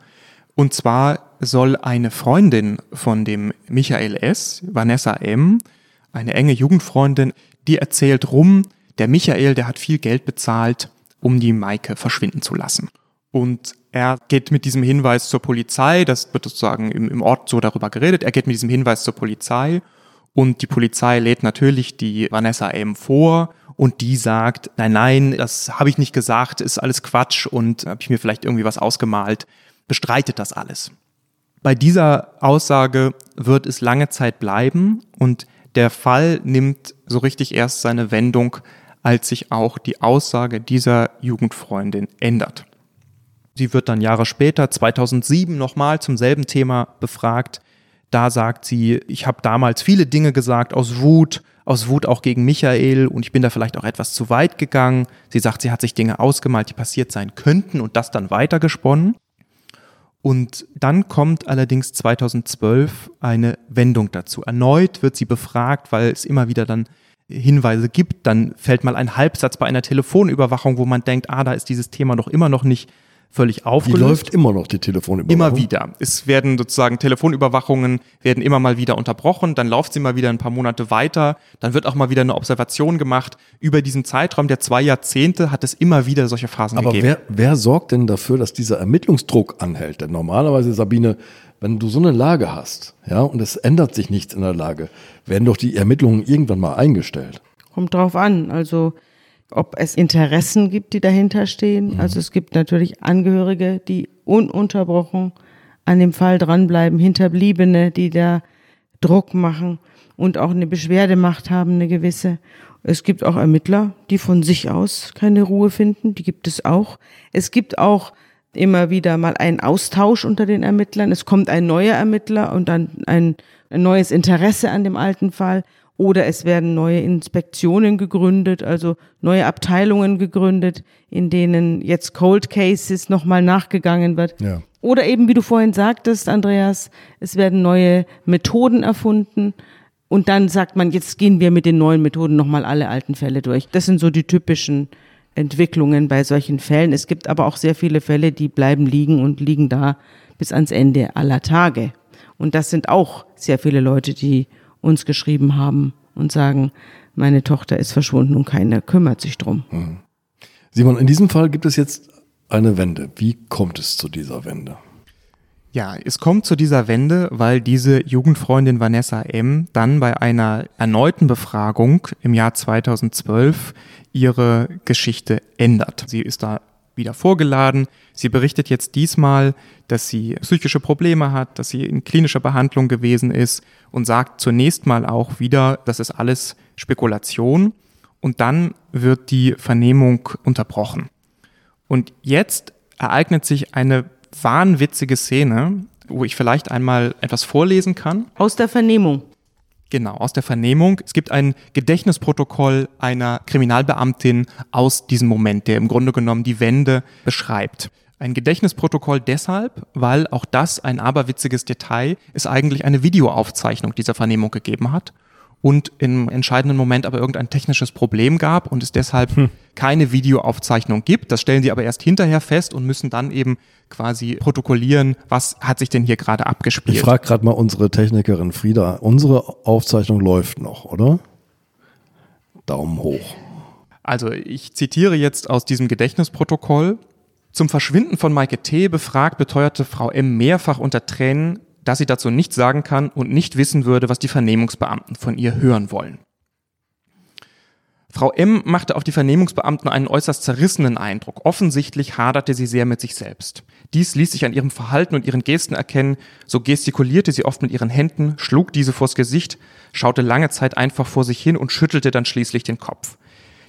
Und zwar soll eine Freundin von dem Michael S., Vanessa M., eine enge Jugendfreundin, die erzählt rum, der Michael, der hat viel Geld bezahlt, um die Maike verschwinden zu lassen. Und er geht mit diesem Hinweis zur Polizei, das wird sozusagen im, im Ort so darüber geredet, er geht mit diesem Hinweis zur Polizei und die Polizei lädt natürlich die Vanessa M. vor und die sagt, nein, nein, das habe ich nicht gesagt, ist alles Quatsch und habe ich mir vielleicht irgendwie was ausgemalt, bestreitet das alles. Bei dieser Aussage wird es lange Zeit bleiben und der Fall nimmt so richtig erst seine Wendung, als sich auch die Aussage dieser Jugendfreundin ändert. Sie wird dann Jahre später, 2007, nochmal zum selben Thema befragt. Da sagt sie, ich habe damals viele Dinge gesagt aus Wut, aus Wut auch gegen Michael und ich bin da vielleicht auch etwas zu weit gegangen. Sie sagt, sie hat sich Dinge ausgemalt, die passiert sein könnten und das dann weitergesponnen. Und dann kommt allerdings 2012 eine Wendung dazu. Erneut wird sie befragt, weil es immer wieder dann Hinweise gibt. Dann fällt mal ein Halbsatz bei einer Telefonüberwachung, wo man denkt, ah, da ist dieses Thema doch immer noch nicht völlig aufgelöst.
Die läuft immer noch, die Telefonüberwachung.
Immer wieder. Es werden sozusagen Telefonüberwachungen werden immer mal wieder unterbrochen, dann läuft sie mal wieder ein paar Monate weiter, dann wird auch mal wieder eine Observation gemacht. Über diesen Zeitraum der zwei Jahrzehnte hat es immer wieder solche Phasen
Aber
gegeben.
Aber wer, wer sorgt denn dafür, dass dieser Ermittlungsdruck anhält? Denn normalerweise, Sabine, wenn du so eine Lage hast, ja, und es ändert sich nichts in der Lage, werden doch die Ermittlungen irgendwann mal eingestellt.
Kommt drauf an. Also ob es Interessen gibt, die dahinter stehen. Mhm. Also es gibt natürlich Angehörige, die ununterbrochen an dem Fall dranbleiben, Hinterbliebene, die da Druck machen und auch eine Beschwerdemacht haben, eine gewisse. Es gibt auch Ermittler, die von sich aus keine Ruhe finden, die gibt es auch. Es gibt auch immer wieder mal einen Austausch unter den Ermittlern. Es kommt ein neuer Ermittler und dann ein, ein neues Interesse an dem alten Fall oder es werden neue Inspektionen gegründet, also neue Abteilungen gegründet, in denen jetzt Cold Cases nochmal nachgegangen wird. Ja. Oder eben, wie du vorhin sagtest, Andreas, es werden neue Methoden erfunden. Und dann sagt man, jetzt gehen wir mit den neuen Methoden nochmal alle alten Fälle durch. Das sind so die typischen Entwicklungen bei solchen Fällen. Es gibt aber auch sehr viele Fälle, die bleiben liegen und liegen da bis ans Ende aller Tage. Und das sind auch sehr viele Leute, die uns geschrieben haben und sagen, meine Tochter ist verschwunden und keiner kümmert sich drum. Mhm.
Simon, in diesem Fall gibt es jetzt eine Wende. Wie kommt es zu dieser Wende?
Ja, es kommt zu dieser Wende, weil diese Jugendfreundin Vanessa M. dann bei einer erneuten Befragung im Jahr 2012 ihre Geschichte ändert. Sie ist da wieder vorgeladen. Sie berichtet jetzt diesmal, dass sie psychische Probleme hat, dass sie in klinischer Behandlung gewesen ist und sagt zunächst mal auch wieder, das ist alles Spekulation. Und dann wird die Vernehmung unterbrochen. Und jetzt ereignet sich eine wahnwitzige Szene, wo ich vielleicht einmal etwas vorlesen kann.
Aus der Vernehmung.
Genau, aus der Vernehmung. Es gibt ein Gedächtnisprotokoll einer Kriminalbeamtin aus diesem Moment, der im Grunde genommen die Wende beschreibt. Ein Gedächtnisprotokoll deshalb, weil auch das ein aberwitziges Detail es eigentlich eine Videoaufzeichnung dieser Vernehmung gegeben hat. Und im entscheidenden Moment aber irgendein technisches Problem gab und es deshalb hm. keine Videoaufzeichnung gibt. Das stellen sie aber erst hinterher fest und müssen dann eben quasi protokollieren, was hat sich denn hier gerade abgespielt.
Ich frage gerade mal unsere Technikerin Frieda, unsere Aufzeichnung läuft noch, oder? Daumen hoch.
Also ich zitiere jetzt aus diesem Gedächtnisprotokoll. Zum Verschwinden von Maike T. befragt beteuerte Frau M. mehrfach unter Tränen, dass sie dazu nichts sagen kann und nicht wissen würde, was die Vernehmungsbeamten von ihr hören wollen. Frau M. machte auf die Vernehmungsbeamten einen äußerst zerrissenen Eindruck. Offensichtlich haderte sie sehr mit sich selbst. Dies ließ sich an ihrem Verhalten und ihren Gesten erkennen. So gestikulierte sie oft mit ihren Händen, schlug diese vors Gesicht, schaute lange Zeit einfach vor sich hin und schüttelte dann schließlich den Kopf.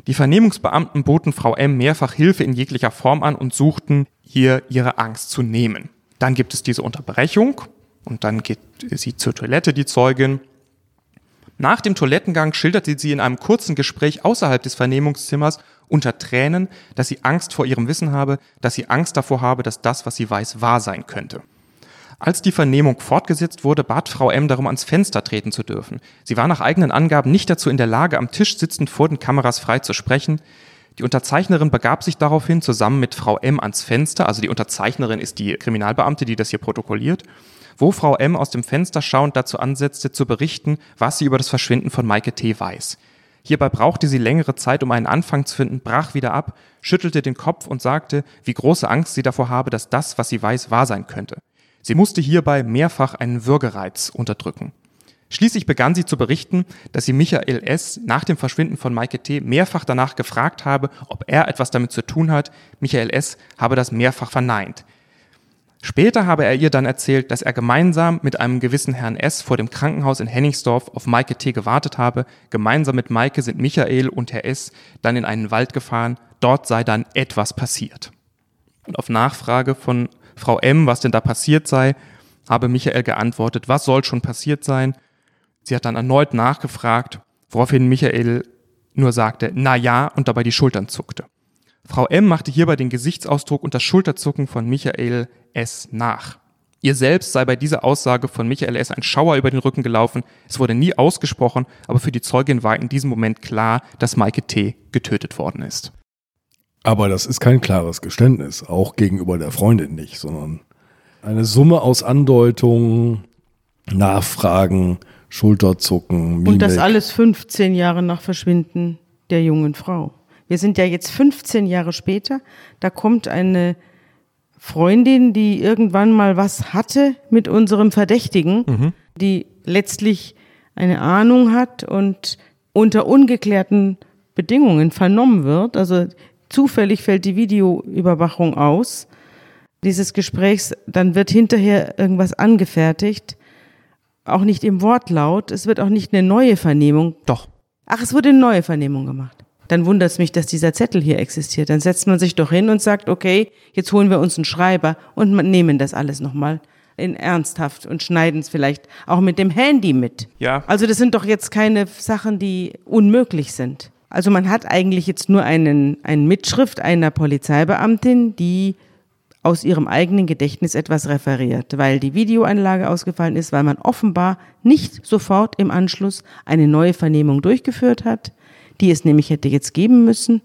Die Vernehmungsbeamten boten Frau M. mehrfach Hilfe in jeglicher Form an und suchten, hier ihre Angst zu nehmen. Dann gibt es diese Unterbrechung und dann geht sie zur Toilette, die Zeugin. Nach dem Toilettengang schilderte sie in einem kurzen Gespräch außerhalb des Vernehmungszimmers unter Tränen, dass sie Angst vor ihrem Wissen habe, dass sie Angst davor habe, dass das, was sie weiß, wahr sein könnte. Als die Vernehmung fortgesetzt wurde, bat Frau M. darum, ans Fenster treten zu dürfen. Sie war nach eigenen Angaben nicht dazu in der Lage, am Tisch sitzend vor den Kameras frei zu sprechen. Die Unterzeichnerin begab sich daraufhin zusammen mit Frau M. ans Fenster, also die Unterzeichnerin ist die Kriminalbeamte, die das hier protokolliert, wo Frau M. aus dem Fenster schauend dazu ansetzte, zu berichten, was sie über das Verschwinden von Maike T. weiß. Hierbei brauchte sie längere Zeit, um einen Anfang zu finden, brach wieder ab, schüttelte den Kopf und sagte, wie große Angst sie davor habe, dass das, was sie weiß, wahr sein könnte. Sie musste hierbei mehrfach einen Würgereiz unterdrücken. Schließlich begann sie zu berichten, dass sie Michael S. nach dem Verschwinden von Maike T. mehrfach danach gefragt habe, ob er etwas damit zu tun hat. Michael S. habe das mehrfach verneint. Später habe er ihr dann erzählt, dass er gemeinsam mit einem gewissen Herrn S. vor dem Krankenhaus in Henningsdorf auf Maike T. gewartet habe. Gemeinsam mit Maike sind Michael und Herr S. dann in einen Wald gefahren. Dort sei dann etwas passiert. Und auf Nachfrage von Frau M., was denn da passiert sei, habe Michael geantwortet, was soll schon passiert sein? Sie hat dann erneut nachgefragt, woraufhin Michael nur sagte, na ja, und dabei die Schultern zuckte. Frau M. machte hierbei den Gesichtsausdruck und das Schulterzucken von Michael S. nach. Ihr selbst sei bei dieser Aussage von Michael S. ein Schauer über den Rücken gelaufen. Es wurde nie ausgesprochen, aber für die Zeugin war in diesem Moment klar, dass Maike T. getötet worden ist.
Aber das ist kein klares Geständnis, auch gegenüber der Freundin nicht, sondern eine Summe aus Andeutungen, Nachfragen, Schulterzucken,
Mimik. Und das alles 15 Jahre nach Verschwinden der jungen Frau. Wir sind ja jetzt 15 Jahre später, da kommt eine Freundin, die irgendwann mal was hatte mit unserem Verdächtigen, mhm. die letztlich eine Ahnung hat und unter ungeklärten Bedingungen vernommen wird. Also zufällig fällt die Videoüberwachung aus dieses Gesprächs, dann wird hinterher irgendwas angefertigt, auch nicht im Wortlaut, es wird auch nicht eine neue Vernehmung.
Doch.
Ach, es wurde eine neue Vernehmung gemacht. Dann wundert es mich, dass dieser Zettel hier existiert. Dann setzt man sich doch hin und sagt, okay, jetzt holen wir uns einen Schreiber und nehmen das alles nochmal in ernsthaft und schneiden es vielleicht auch mit dem Handy mit.
Ja.
Also das sind doch jetzt keine Sachen, die unmöglich sind. Also man hat eigentlich jetzt nur einen, eine Mitschrift einer Polizeibeamtin, die aus ihrem eigenen Gedächtnis etwas referiert, weil die Videoanlage ausgefallen ist, weil man offenbar nicht sofort im Anschluss eine neue Vernehmung durchgeführt hat, die es nämlich hätte jetzt geben müssen.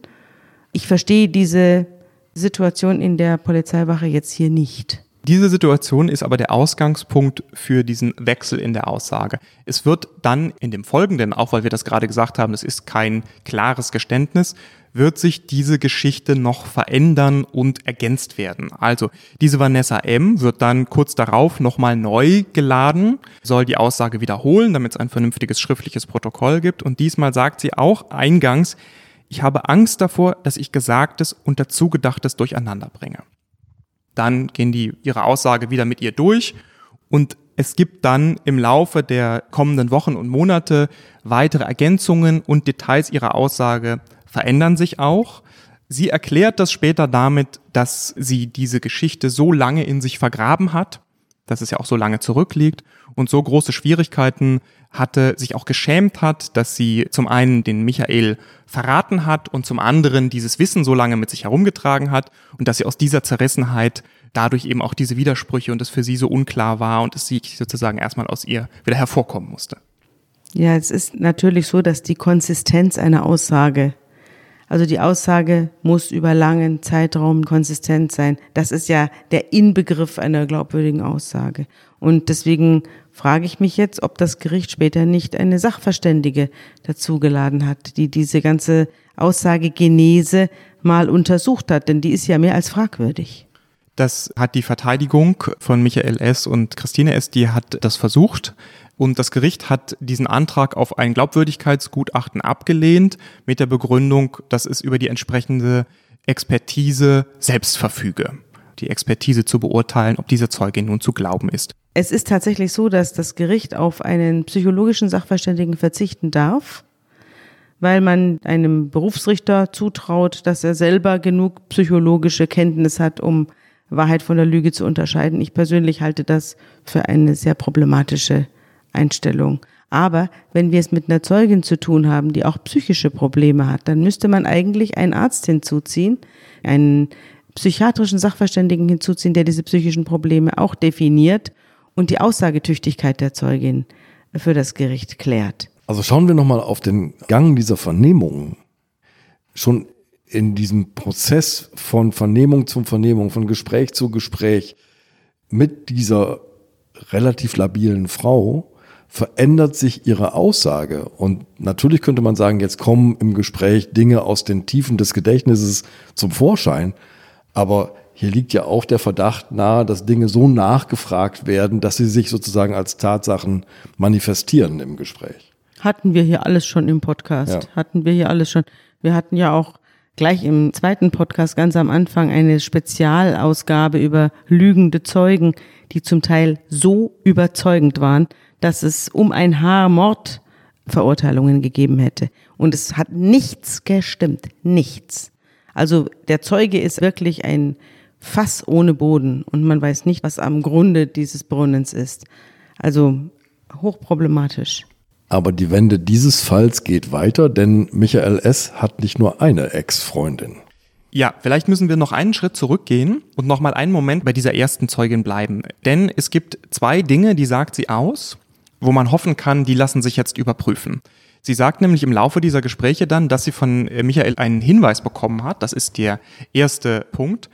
Ich verstehe diese Situation in der Polizeiwache jetzt hier nicht.
Diese Situation ist aber der Ausgangspunkt für diesen Wechsel in der Aussage. Es wird dann in dem Folgenden, auch weil wir das gerade gesagt haben, es ist kein klares Geständnis, wird sich diese Geschichte noch verändern und ergänzt werden. Also diese Vanessa M. wird dann kurz darauf nochmal neu geladen, soll die Aussage wiederholen, damit es ein vernünftiges schriftliches Protokoll gibt. Und diesmal sagt sie auch eingangs, ich habe Angst davor, dass ich Gesagtes und dazugedachtes durcheinander bringe. Dann gehen die ihre Aussage wieder mit ihr durch und es gibt dann im Laufe der kommenden Wochen und Monate weitere Ergänzungen und Details ihrer Aussage verändern sich auch. Sie erklärt das später damit, dass sie diese Geschichte so lange in sich vergraben hat, dass es ja auch so lange zurückliegt und so große Schwierigkeiten hatte, sich auch geschämt hat, dass sie zum einen den Michael verraten hat und zum anderen dieses Wissen so lange mit sich herumgetragen hat und dass sie aus dieser Zerrissenheit dadurch eben auch diese Widersprüche und es für sie so unklar war und es sie sozusagen erstmal aus ihr wieder hervorkommen musste.
Ja, es ist natürlich so, dass die Konsistenz einer Aussage, also die Aussage muss über langen Zeitraum konsistent sein. Das ist ja der Inbegriff einer glaubwürdigen Aussage. Und deswegen frage ich mich jetzt, ob das Gericht später nicht eine Sachverständige dazugeladen hat, die diese ganze Aussagegenese mal untersucht hat, denn die ist ja mehr als fragwürdig.
Das hat die Verteidigung von Michael S. und Christine S., die hat das versucht. Und das Gericht hat diesen Antrag auf ein Glaubwürdigkeitsgutachten abgelehnt mit der Begründung, dass es über die entsprechende Expertise selbst verfüge. Die Expertise zu beurteilen, ob diese Zeugin nun zu glauben ist.
Es ist tatsächlich so, dass das Gericht auf einen psychologischen Sachverständigen verzichten darf, weil man einem Berufsrichter zutraut, dass er selber genug psychologische Kenntnis hat, um Wahrheit von der Lüge zu unterscheiden. Ich persönlich halte das für eine sehr problematische Einstellung. Aber wenn wir es mit einer Zeugin zu tun haben, die auch psychische Probleme hat, dann müsste man eigentlich einen Arzt hinzuziehen, einen psychiatrischen Sachverständigen hinzuziehen, der diese psychischen Probleme auch definiert und die Aussagetüchtigkeit der Zeugin für das Gericht klärt.
Also schauen wir nochmal auf den Gang dieser Vernehmung. Schon in diesem Prozess von Vernehmung zu Vernehmung, von Gespräch zu Gespräch mit dieser relativ labilen Frau verändert sich ihre Aussage. Und natürlich könnte man sagen, jetzt kommen im Gespräch Dinge aus den Tiefen des Gedächtnisses zum Vorschein. Aber hier liegt ja auch der Verdacht nahe, dass Dinge so nachgefragt werden, dass sie sich sozusagen als Tatsachen manifestieren im Gespräch.
Hatten wir hier alles schon im Podcast. Ja. Hatten wir hier alles schon. Wir hatten ja auch gleich im zweiten Podcast ganz am Anfang eine Spezialausgabe über lügende Zeugen, die zum Teil so überzeugend waren, dass es um ein Haar Mordverurteilungen gegeben hätte. Und es hat nichts gestimmt. Nichts. Also der Zeuge ist wirklich ein Fass ohne Boden und man weiß nicht, was am Grunde dieses Brunnens ist. Also hochproblematisch.
Aber die Wende dieses Falls geht weiter, denn Michael S. hat nicht nur eine Ex-Freundin.
Ja, vielleicht müssen wir noch einen Schritt zurückgehen und noch mal einen Moment bei dieser ersten Zeugin bleiben. Denn es gibt zwei Dinge, die sagt sie aus, wo man hoffen kann, die lassen sich jetzt überprüfen. Sie sagt nämlich im Laufe dieser Gespräche dann, dass sie von äh, Michael einen Hinweis bekommen hat, das ist der erste Punkt,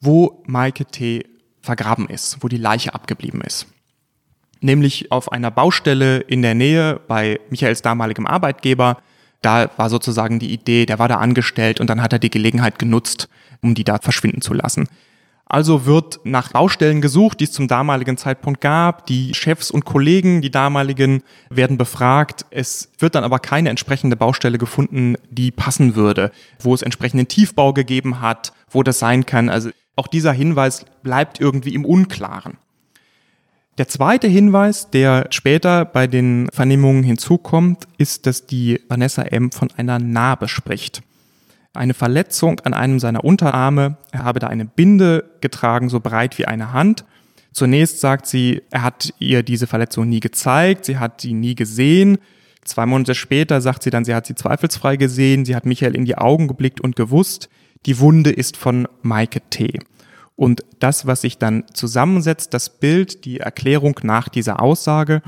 wo Maike T. vergraben ist, wo die Leiche abgeblieben ist nämlich auf einer Baustelle in der Nähe bei Michaels damaligem Arbeitgeber. Da war sozusagen die Idee, der war da angestellt und dann hat er die Gelegenheit genutzt, um die da verschwinden zu lassen. Also wird nach Baustellen gesucht, die es zum damaligen Zeitpunkt gab. Die Chefs und Kollegen, die damaligen, werden befragt. Es wird dann aber keine entsprechende Baustelle gefunden, die passen würde, wo es entsprechenden Tiefbau gegeben hat, wo das sein kann. Also auch dieser Hinweis bleibt irgendwie im Unklaren. Der zweite Hinweis, der später bei den Vernehmungen hinzukommt, ist, dass die Vanessa M. von einer Narbe spricht. Eine Verletzung an einem seiner Unterarme. Er habe da eine Binde getragen, so breit wie eine Hand. Zunächst sagt sie, er hat ihr diese Verletzung nie gezeigt, sie hat sie nie gesehen. Zwei Monate später sagt sie dann, sie hat sie zweifelsfrei gesehen, sie hat Michael in die Augen geblickt und gewusst, die Wunde ist von Maike T. Und das, was sich dann zusammensetzt, das Bild, die Erklärung nach dieser Aussage,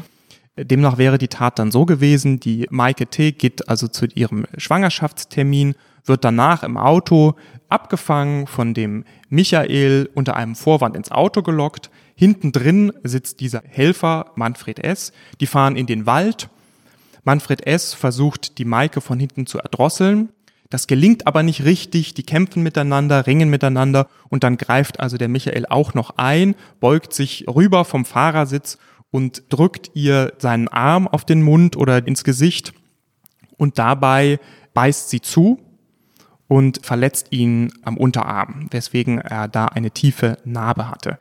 demnach wäre die Tat dann so gewesen, die Maike T. geht also zu ihrem Schwangerschaftstermin, wird danach im Auto abgefangen von dem Michael unter einem Vorwand ins Auto gelockt. Hinten drin sitzt dieser Helfer Manfred S. Die fahren in den Wald. Manfred S. versucht, die Maike von hinten zu erdrosseln. Das gelingt aber nicht richtig, die kämpfen miteinander, ringen miteinander und dann greift also der Michael auch noch ein, beugt sich rüber vom Fahrersitz und drückt ihr seinen Arm auf den Mund oder ins Gesicht und dabei beißt sie zu und verletzt ihn am Unterarm, weswegen er da eine tiefe Narbe hatte.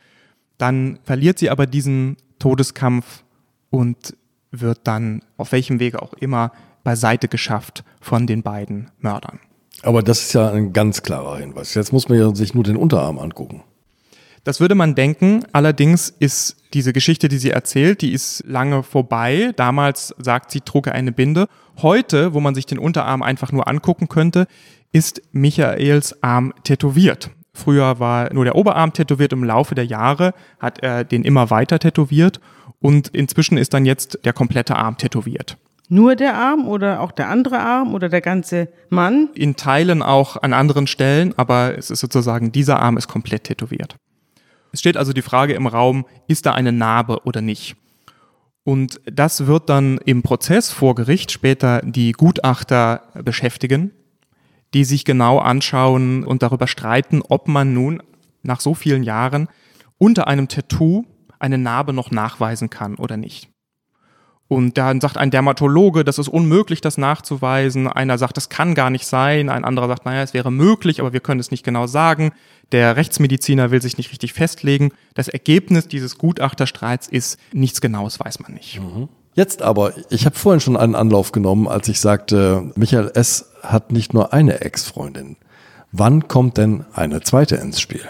Dann verliert sie aber diesen Todeskampf und wird dann auf welchem Wege auch immer beiseite geschafft von den beiden Mördern.
Aber das ist ja ein ganz klarer Hinweis. Jetzt muss man ja sich nur den Unterarm angucken.
Das würde man denken. Allerdings ist diese Geschichte, die sie erzählt, die ist lange vorbei. Damals sagt sie, trug er eine Binde. Heute, wo man sich den Unterarm einfach nur angucken könnte, ist Michaels Arm tätowiert. Früher war nur der Oberarm tätowiert. Im Laufe der Jahre hat er den immer weiter tätowiert und inzwischen ist dann jetzt der komplette Arm tätowiert.
Nur der Arm oder auch der andere Arm oder der ganze Mann?
In Teilen auch an anderen Stellen, aber es ist sozusagen, dieser Arm ist komplett tätowiert. Es steht also die Frage im Raum, ist da eine Narbe oder nicht? Und das wird dann im Prozess vor Gericht später die Gutachter beschäftigen, die sich genau anschauen und darüber streiten, ob man nun nach so vielen Jahren unter einem Tattoo eine Narbe noch nachweisen kann oder nicht. Und dann sagt ein Dermatologe, das ist unmöglich, das nachzuweisen. Einer sagt, das kann gar nicht sein. Ein anderer sagt, naja, es wäre möglich, aber wir können es nicht genau sagen. Der Rechtsmediziner will sich nicht richtig festlegen. Das Ergebnis dieses Gutachterstreits ist, nichts Genaues weiß man nicht. Mhm.
Jetzt aber, ich habe vorhin schon einen Anlauf genommen, als ich sagte, Michael S. hat nicht nur eine Ex-Freundin. Wann kommt denn eine zweite ins Spiel?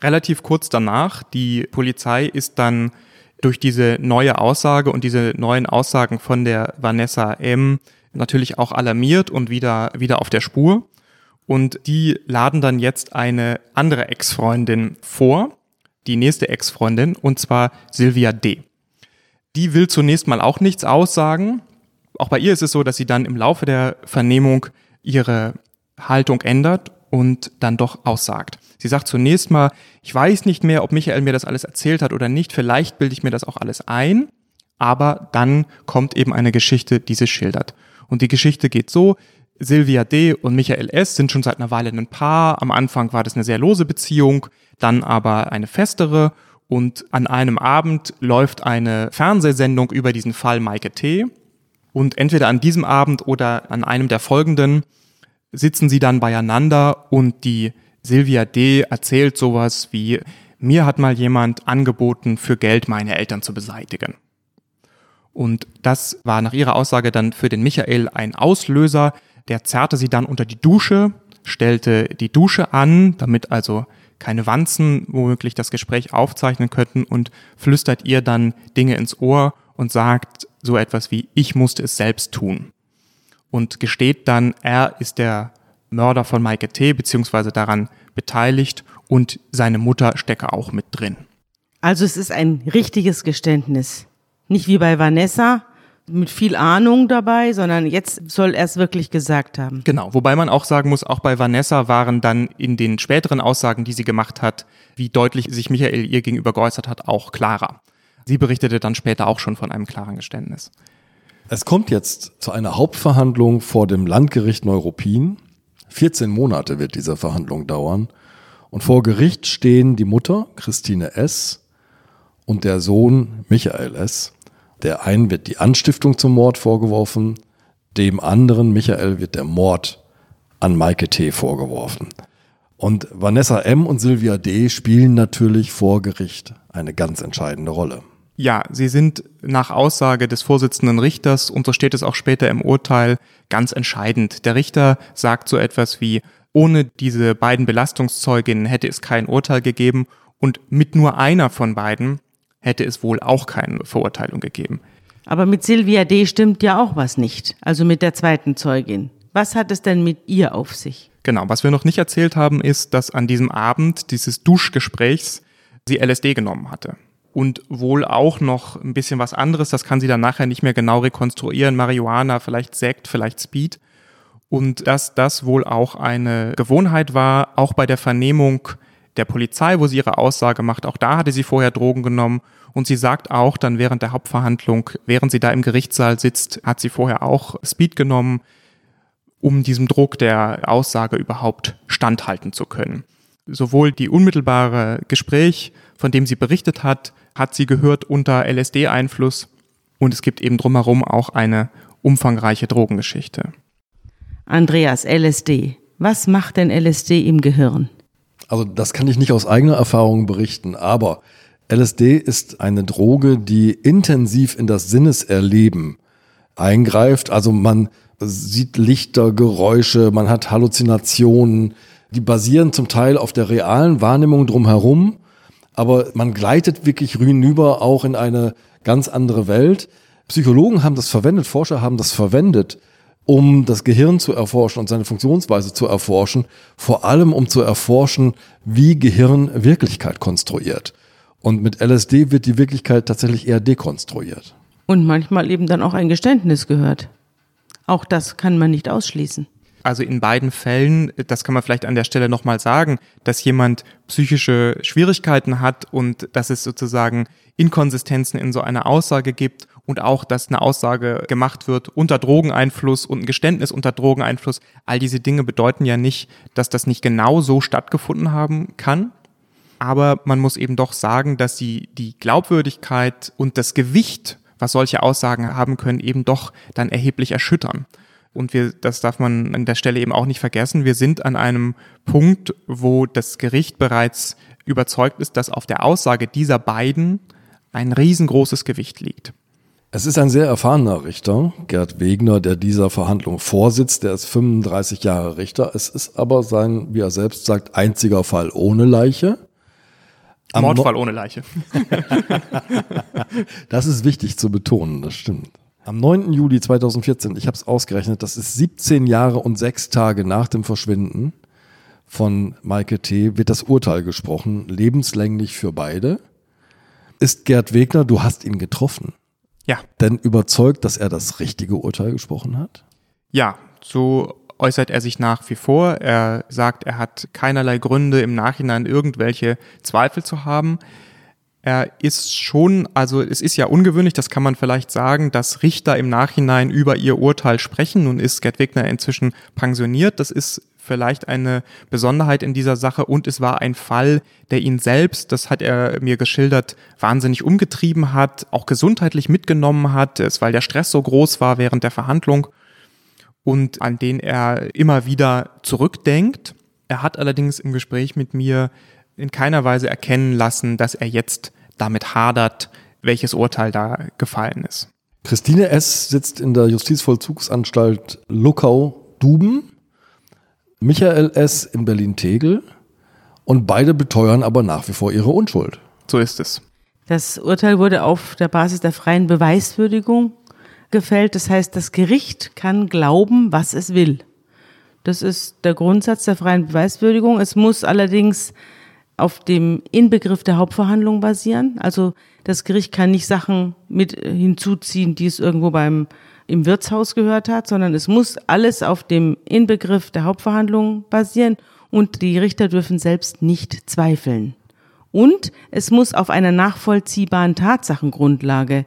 Relativ kurz danach. Die Polizei ist dann durch diese neue Aussage und diese neuen Aussagen von der Vanessa M. natürlich auch alarmiert und wieder, wieder auf der Spur. Und die laden dann jetzt eine andere Ex-Freundin vor, die nächste Ex-Freundin, und zwar Sylvia D. Die will zunächst mal auch nichts aussagen. Auch bei ihr ist es so, dass sie dann im Laufe der Vernehmung ihre Haltung ändert und dann doch aussagt. Sie sagt zunächst mal, ich weiß nicht mehr, ob Michael mir das alles erzählt hat oder nicht, vielleicht bilde ich mir das auch alles ein, aber dann kommt eben eine Geschichte, die sie schildert. Und die Geschichte geht so, Silvia D. und Michael S. sind schon seit einer Weile ein Paar. Am Anfang war das eine sehr lose Beziehung, dann aber eine festere. Und an einem Abend läuft eine Fernsehsendung über diesen Fall Maike T. Und entweder an diesem Abend oder an einem der folgenden sitzen sie dann beieinander und die Silvia D. erzählt sowas wie, mir hat mal jemand angeboten, für Geld meine Eltern zu beseitigen. Und das war nach ihrer Aussage dann für den Michael ein Auslöser. Der zerrte sie dann unter die Dusche, stellte die Dusche an, damit also keine Wanzen womöglich das Gespräch aufzeichnen könnten und flüstert ihr dann Dinge ins Ohr und sagt so etwas wie, ich musste es selbst tun. Und gesteht dann, er ist der Mörder von Maike T. beziehungsweise daran beteiligt und seine Mutter stecke auch mit drin.
Also es ist ein richtiges Geständnis. Nicht wie bei Vanessa mit viel Ahnung dabei, sondern jetzt soll er es wirklich gesagt haben.
Genau, wobei man auch sagen muss, auch bei Vanessa waren dann in den späteren Aussagen, die sie gemacht hat, wie deutlich sich Michael ihr gegenüber geäußert hat, auch klarer. Sie berichtete dann später auch schon von einem klaren Geständnis.
Es kommt jetzt zu einer Hauptverhandlung vor dem Landgericht Neuruppin. 14 Monate wird diese Verhandlung dauern. Und vor Gericht stehen die Mutter, Christine S., und der Sohn, Michael S. Der einen wird die Anstiftung zum Mord vorgeworfen, dem anderen, Michael, wird der Mord an Maike T. vorgeworfen. Und Vanessa M. und Sylvia D. spielen natürlich vor Gericht eine ganz entscheidende Rolle.
Ja, sie sind nach Aussage des Vorsitzenden Richters, und so steht es auch später im Urteil, ganz entscheidend. Der Richter sagt so etwas wie, ohne diese beiden Belastungszeuginnen hätte es kein Urteil gegeben und mit nur einer von beiden hätte es wohl auch keine Verurteilung gegeben.
Aber mit Silvia D. stimmt ja auch was nicht, also mit der zweiten Zeugin. Was hat es denn mit ihr auf sich?
Genau, was wir noch nicht erzählt haben, ist, dass an diesem Abend dieses Duschgesprächs sie LSD genommen hatte und wohl auch noch ein bisschen was anderes. Das kann sie dann nachher nicht mehr genau rekonstruieren. Marihuana, vielleicht Sekt, vielleicht Speed. Und dass das wohl auch eine Gewohnheit war, auch bei der Vernehmung der Polizei, wo sie ihre Aussage macht. Auch da hatte sie vorher Drogen genommen. Und sie sagt auch dann während der Hauptverhandlung, während sie da im Gerichtssaal sitzt, hat sie vorher auch Speed genommen, um diesem Druck der Aussage überhaupt standhalten zu können. Sowohl die unmittelbare Gespräch, von dem sie berichtet hat, hat sie gehört unter LSD-Einfluss und es gibt eben drumherum auch eine umfangreiche Drogengeschichte.
Andreas, LSD. Was macht denn LSD im Gehirn?
Also das kann ich nicht aus eigener Erfahrung berichten, aber LSD ist eine Droge, die intensiv in das Sinneserleben eingreift. Also man sieht Lichter, Geräusche, man hat Halluzinationen, die basieren zum Teil auf der realen Wahrnehmung drumherum aber man gleitet wirklich hinüber auch in eine ganz andere Welt. Psychologen haben das verwendet, Forscher haben das verwendet, um das Gehirn zu erforschen und seine Funktionsweise zu erforschen, vor allem um zu erforschen, wie Gehirn Wirklichkeit konstruiert. Und mit LSD wird die Wirklichkeit tatsächlich eher dekonstruiert.
Und manchmal eben dann auch ein Geständnis gehört. Auch das kann man nicht ausschließen.
Also in beiden Fällen, das kann man vielleicht an der Stelle nochmal sagen, dass jemand psychische Schwierigkeiten hat und dass es sozusagen Inkonsistenzen in so einer Aussage gibt und auch, dass eine Aussage gemacht wird unter Drogeneinfluss und ein Geständnis unter Drogeneinfluss. All diese Dinge bedeuten ja nicht, dass das nicht genau so stattgefunden haben kann. Aber man muss eben doch sagen, dass sie die Glaubwürdigkeit und das Gewicht, was solche Aussagen haben können, eben doch dann erheblich erschüttern. Und wir, das darf man an der Stelle eben auch nicht vergessen. Wir sind an einem Punkt, wo das Gericht bereits überzeugt ist, dass auf der Aussage dieser beiden ein riesengroßes Gewicht liegt.
Es ist ein sehr erfahrener Richter, Gerd Wegner, der dieser Verhandlung vorsitzt. Der ist 35 Jahre Richter. Es ist aber sein, wie er selbst sagt, einziger Fall ohne Leiche.
Am Mordfall ohne Leiche.
das ist wichtig zu betonen, das stimmt. Am 9. Juli 2014, ich habe es ausgerechnet, das ist 17 Jahre und 6 Tage nach dem Verschwinden von Maike T., wird das Urteil gesprochen, lebenslänglich für beide. Ist Gerd Wegner, du hast ihn getroffen.
Ja.
Denn überzeugt, dass er das richtige Urteil gesprochen hat?
Ja, so äußert er sich nach wie vor. Er sagt, er hat keinerlei Gründe im Nachhinein irgendwelche Zweifel zu haben er ist schon, also es ist ja ungewöhnlich, das kann man vielleicht sagen, dass Richter im Nachhinein über ihr Urteil sprechen. Nun ist Gerd Wegner inzwischen pensioniert. Das ist vielleicht eine Besonderheit in dieser Sache und es war ein Fall, der ihn selbst, das hat er mir geschildert, wahnsinnig umgetrieben hat, auch gesundheitlich mitgenommen hat, es, weil der Stress so groß war während der Verhandlung und an den er immer wieder zurückdenkt. Er hat allerdings im Gespräch mit mir in keiner Weise erkennen lassen, dass er jetzt damit hadert, welches Urteil da gefallen ist.
Christine S. sitzt in der Justizvollzugsanstalt Luckau-Duben, Michael S. in Berlin-Tegel und beide beteuern aber nach wie vor ihre Unschuld.
So ist es.
Das Urteil wurde auf der Basis der freien Beweiswürdigung gefällt. Das heißt, das Gericht kann glauben, was es will. Das ist der Grundsatz der freien Beweiswürdigung. Es muss allerdings auf dem Inbegriff der Hauptverhandlung basieren. Also das Gericht kann nicht Sachen mit hinzuziehen, die es irgendwo beim im Wirtshaus gehört hat, sondern es muss alles auf dem Inbegriff der Hauptverhandlung basieren und die Richter dürfen selbst nicht zweifeln. Und es muss auf einer nachvollziehbaren Tatsachengrundlage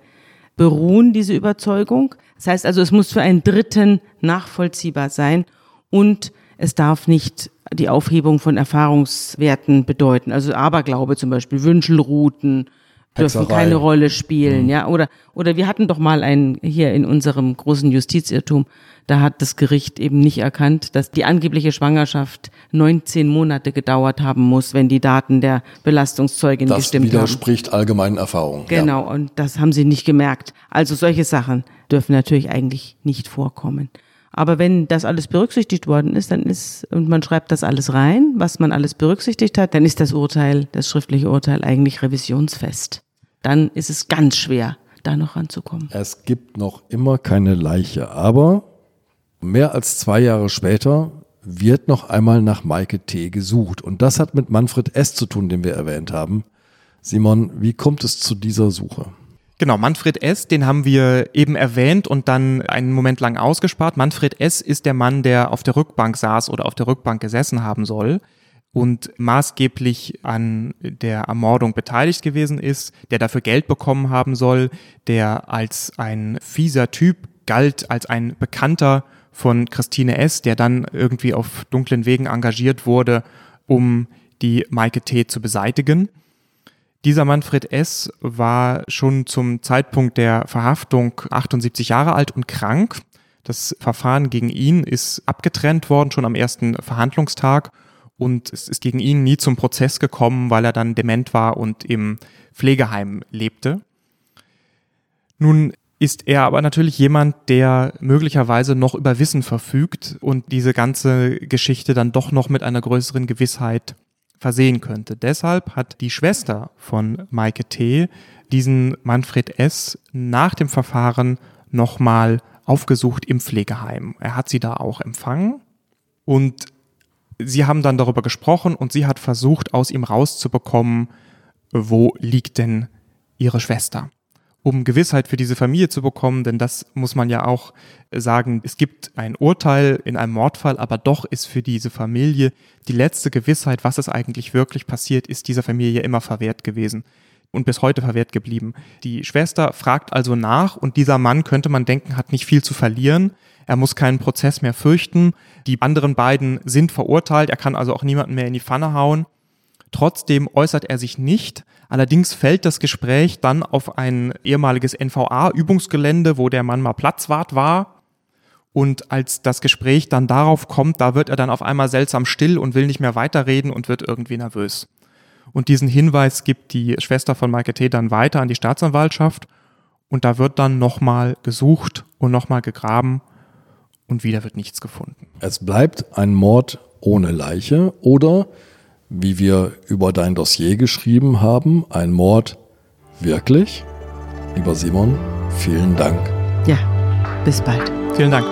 beruhen, diese Überzeugung. Das heißt also, es muss für einen Dritten nachvollziehbar sein und es darf nicht die Aufhebung von Erfahrungswerten bedeuten. Also Aberglaube zum Beispiel, Wünschelrouten dürfen Hexerei. keine Rolle spielen, mhm. ja. Oder, oder wir hatten doch mal einen hier in unserem großen Justizirrtum, da hat das Gericht eben nicht erkannt, dass die angebliche Schwangerschaft 19 Monate gedauert haben muss, wenn die Daten der Belastungszeugin
das
gestimmt haben.
Das widerspricht allgemeinen Erfahrungen.
Genau, ja. und das haben sie nicht gemerkt. Also solche Sachen dürfen natürlich eigentlich nicht vorkommen. Aber wenn das alles berücksichtigt worden ist, dann ist, und man schreibt das alles rein, was man alles berücksichtigt hat, dann ist das Urteil, das schriftliche Urteil eigentlich revisionsfest. Dann ist es ganz schwer, da noch ranzukommen.
Es gibt noch immer keine Leiche, aber mehr als zwei Jahre später wird noch einmal nach Maike T. gesucht. Und das hat mit Manfred S. zu tun, den wir erwähnt haben. Simon, wie kommt es zu dieser Suche?
Genau, Manfred S., den haben wir eben erwähnt und dann einen Moment lang ausgespart. Manfred S. ist der Mann, der auf der Rückbank saß oder auf der Rückbank gesessen haben soll und maßgeblich an der Ermordung beteiligt gewesen ist, der dafür Geld bekommen haben soll, der als ein fieser Typ galt, als ein Bekannter von Christine S., der dann irgendwie auf dunklen Wegen engagiert wurde, um die Maike T. zu beseitigen. Dieser Manfred S. war schon zum Zeitpunkt der Verhaftung 78 Jahre alt und krank. Das Verfahren gegen ihn ist abgetrennt worden, schon am ersten Verhandlungstag. Und es ist gegen ihn nie zum Prozess gekommen, weil er dann dement war und im Pflegeheim lebte. Nun ist er aber natürlich jemand, der möglicherweise noch über Wissen verfügt und diese ganze Geschichte dann doch noch mit einer größeren Gewissheit versehen könnte. Deshalb hat die Schwester von Maike T. diesen Manfred S. nach dem Verfahren nochmal aufgesucht im Pflegeheim. Er hat sie da auch empfangen und sie haben dann darüber gesprochen und sie hat versucht, aus ihm rauszubekommen, wo liegt denn ihre Schwester. Um Gewissheit für diese Familie zu bekommen, denn das muss man ja auch sagen, es gibt ein Urteil in einem Mordfall, aber doch ist für diese Familie die letzte Gewissheit, was es eigentlich wirklich passiert, ist dieser Familie immer verwehrt gewesen und bis heute verwehrt geblieben. Die Schwester fragt also nach und dieser Mann, könnte man denken, hat nicht viel zu verlieren. Er muss keinen Prozess mehr fürchten. Die anderen beiden sind verurteilt. Er kann also auch niemanden mehr in die Pfanne hauen. Trotzdem äußert er sich nicht. Allerdings fällt das Gespräch dann auf ein ehemaliges NVA-Übungsgelände, wo der Mann mal Platzwart war. Und als das Gespräch dann darauf kommt, da wird er dann auf einmal seltsam still und will nicht mehr weiterreden und wird irgendwie nervös. Und diesen Hinweis gibt die Schwester von Michael T. dann weiter an die Staatsanwaltschaft. Und da wird dann nochmal gesucht und nochmal gegraben und wieder wird nichts gefunden.
Es bleibt ein Mord ohne Leiche oder wie wir über dein Dossier geschrieben haben, ein Mord wirklich? Lieber Simon, vielen Dank.
Ja, bis bald.
Vielen Dank.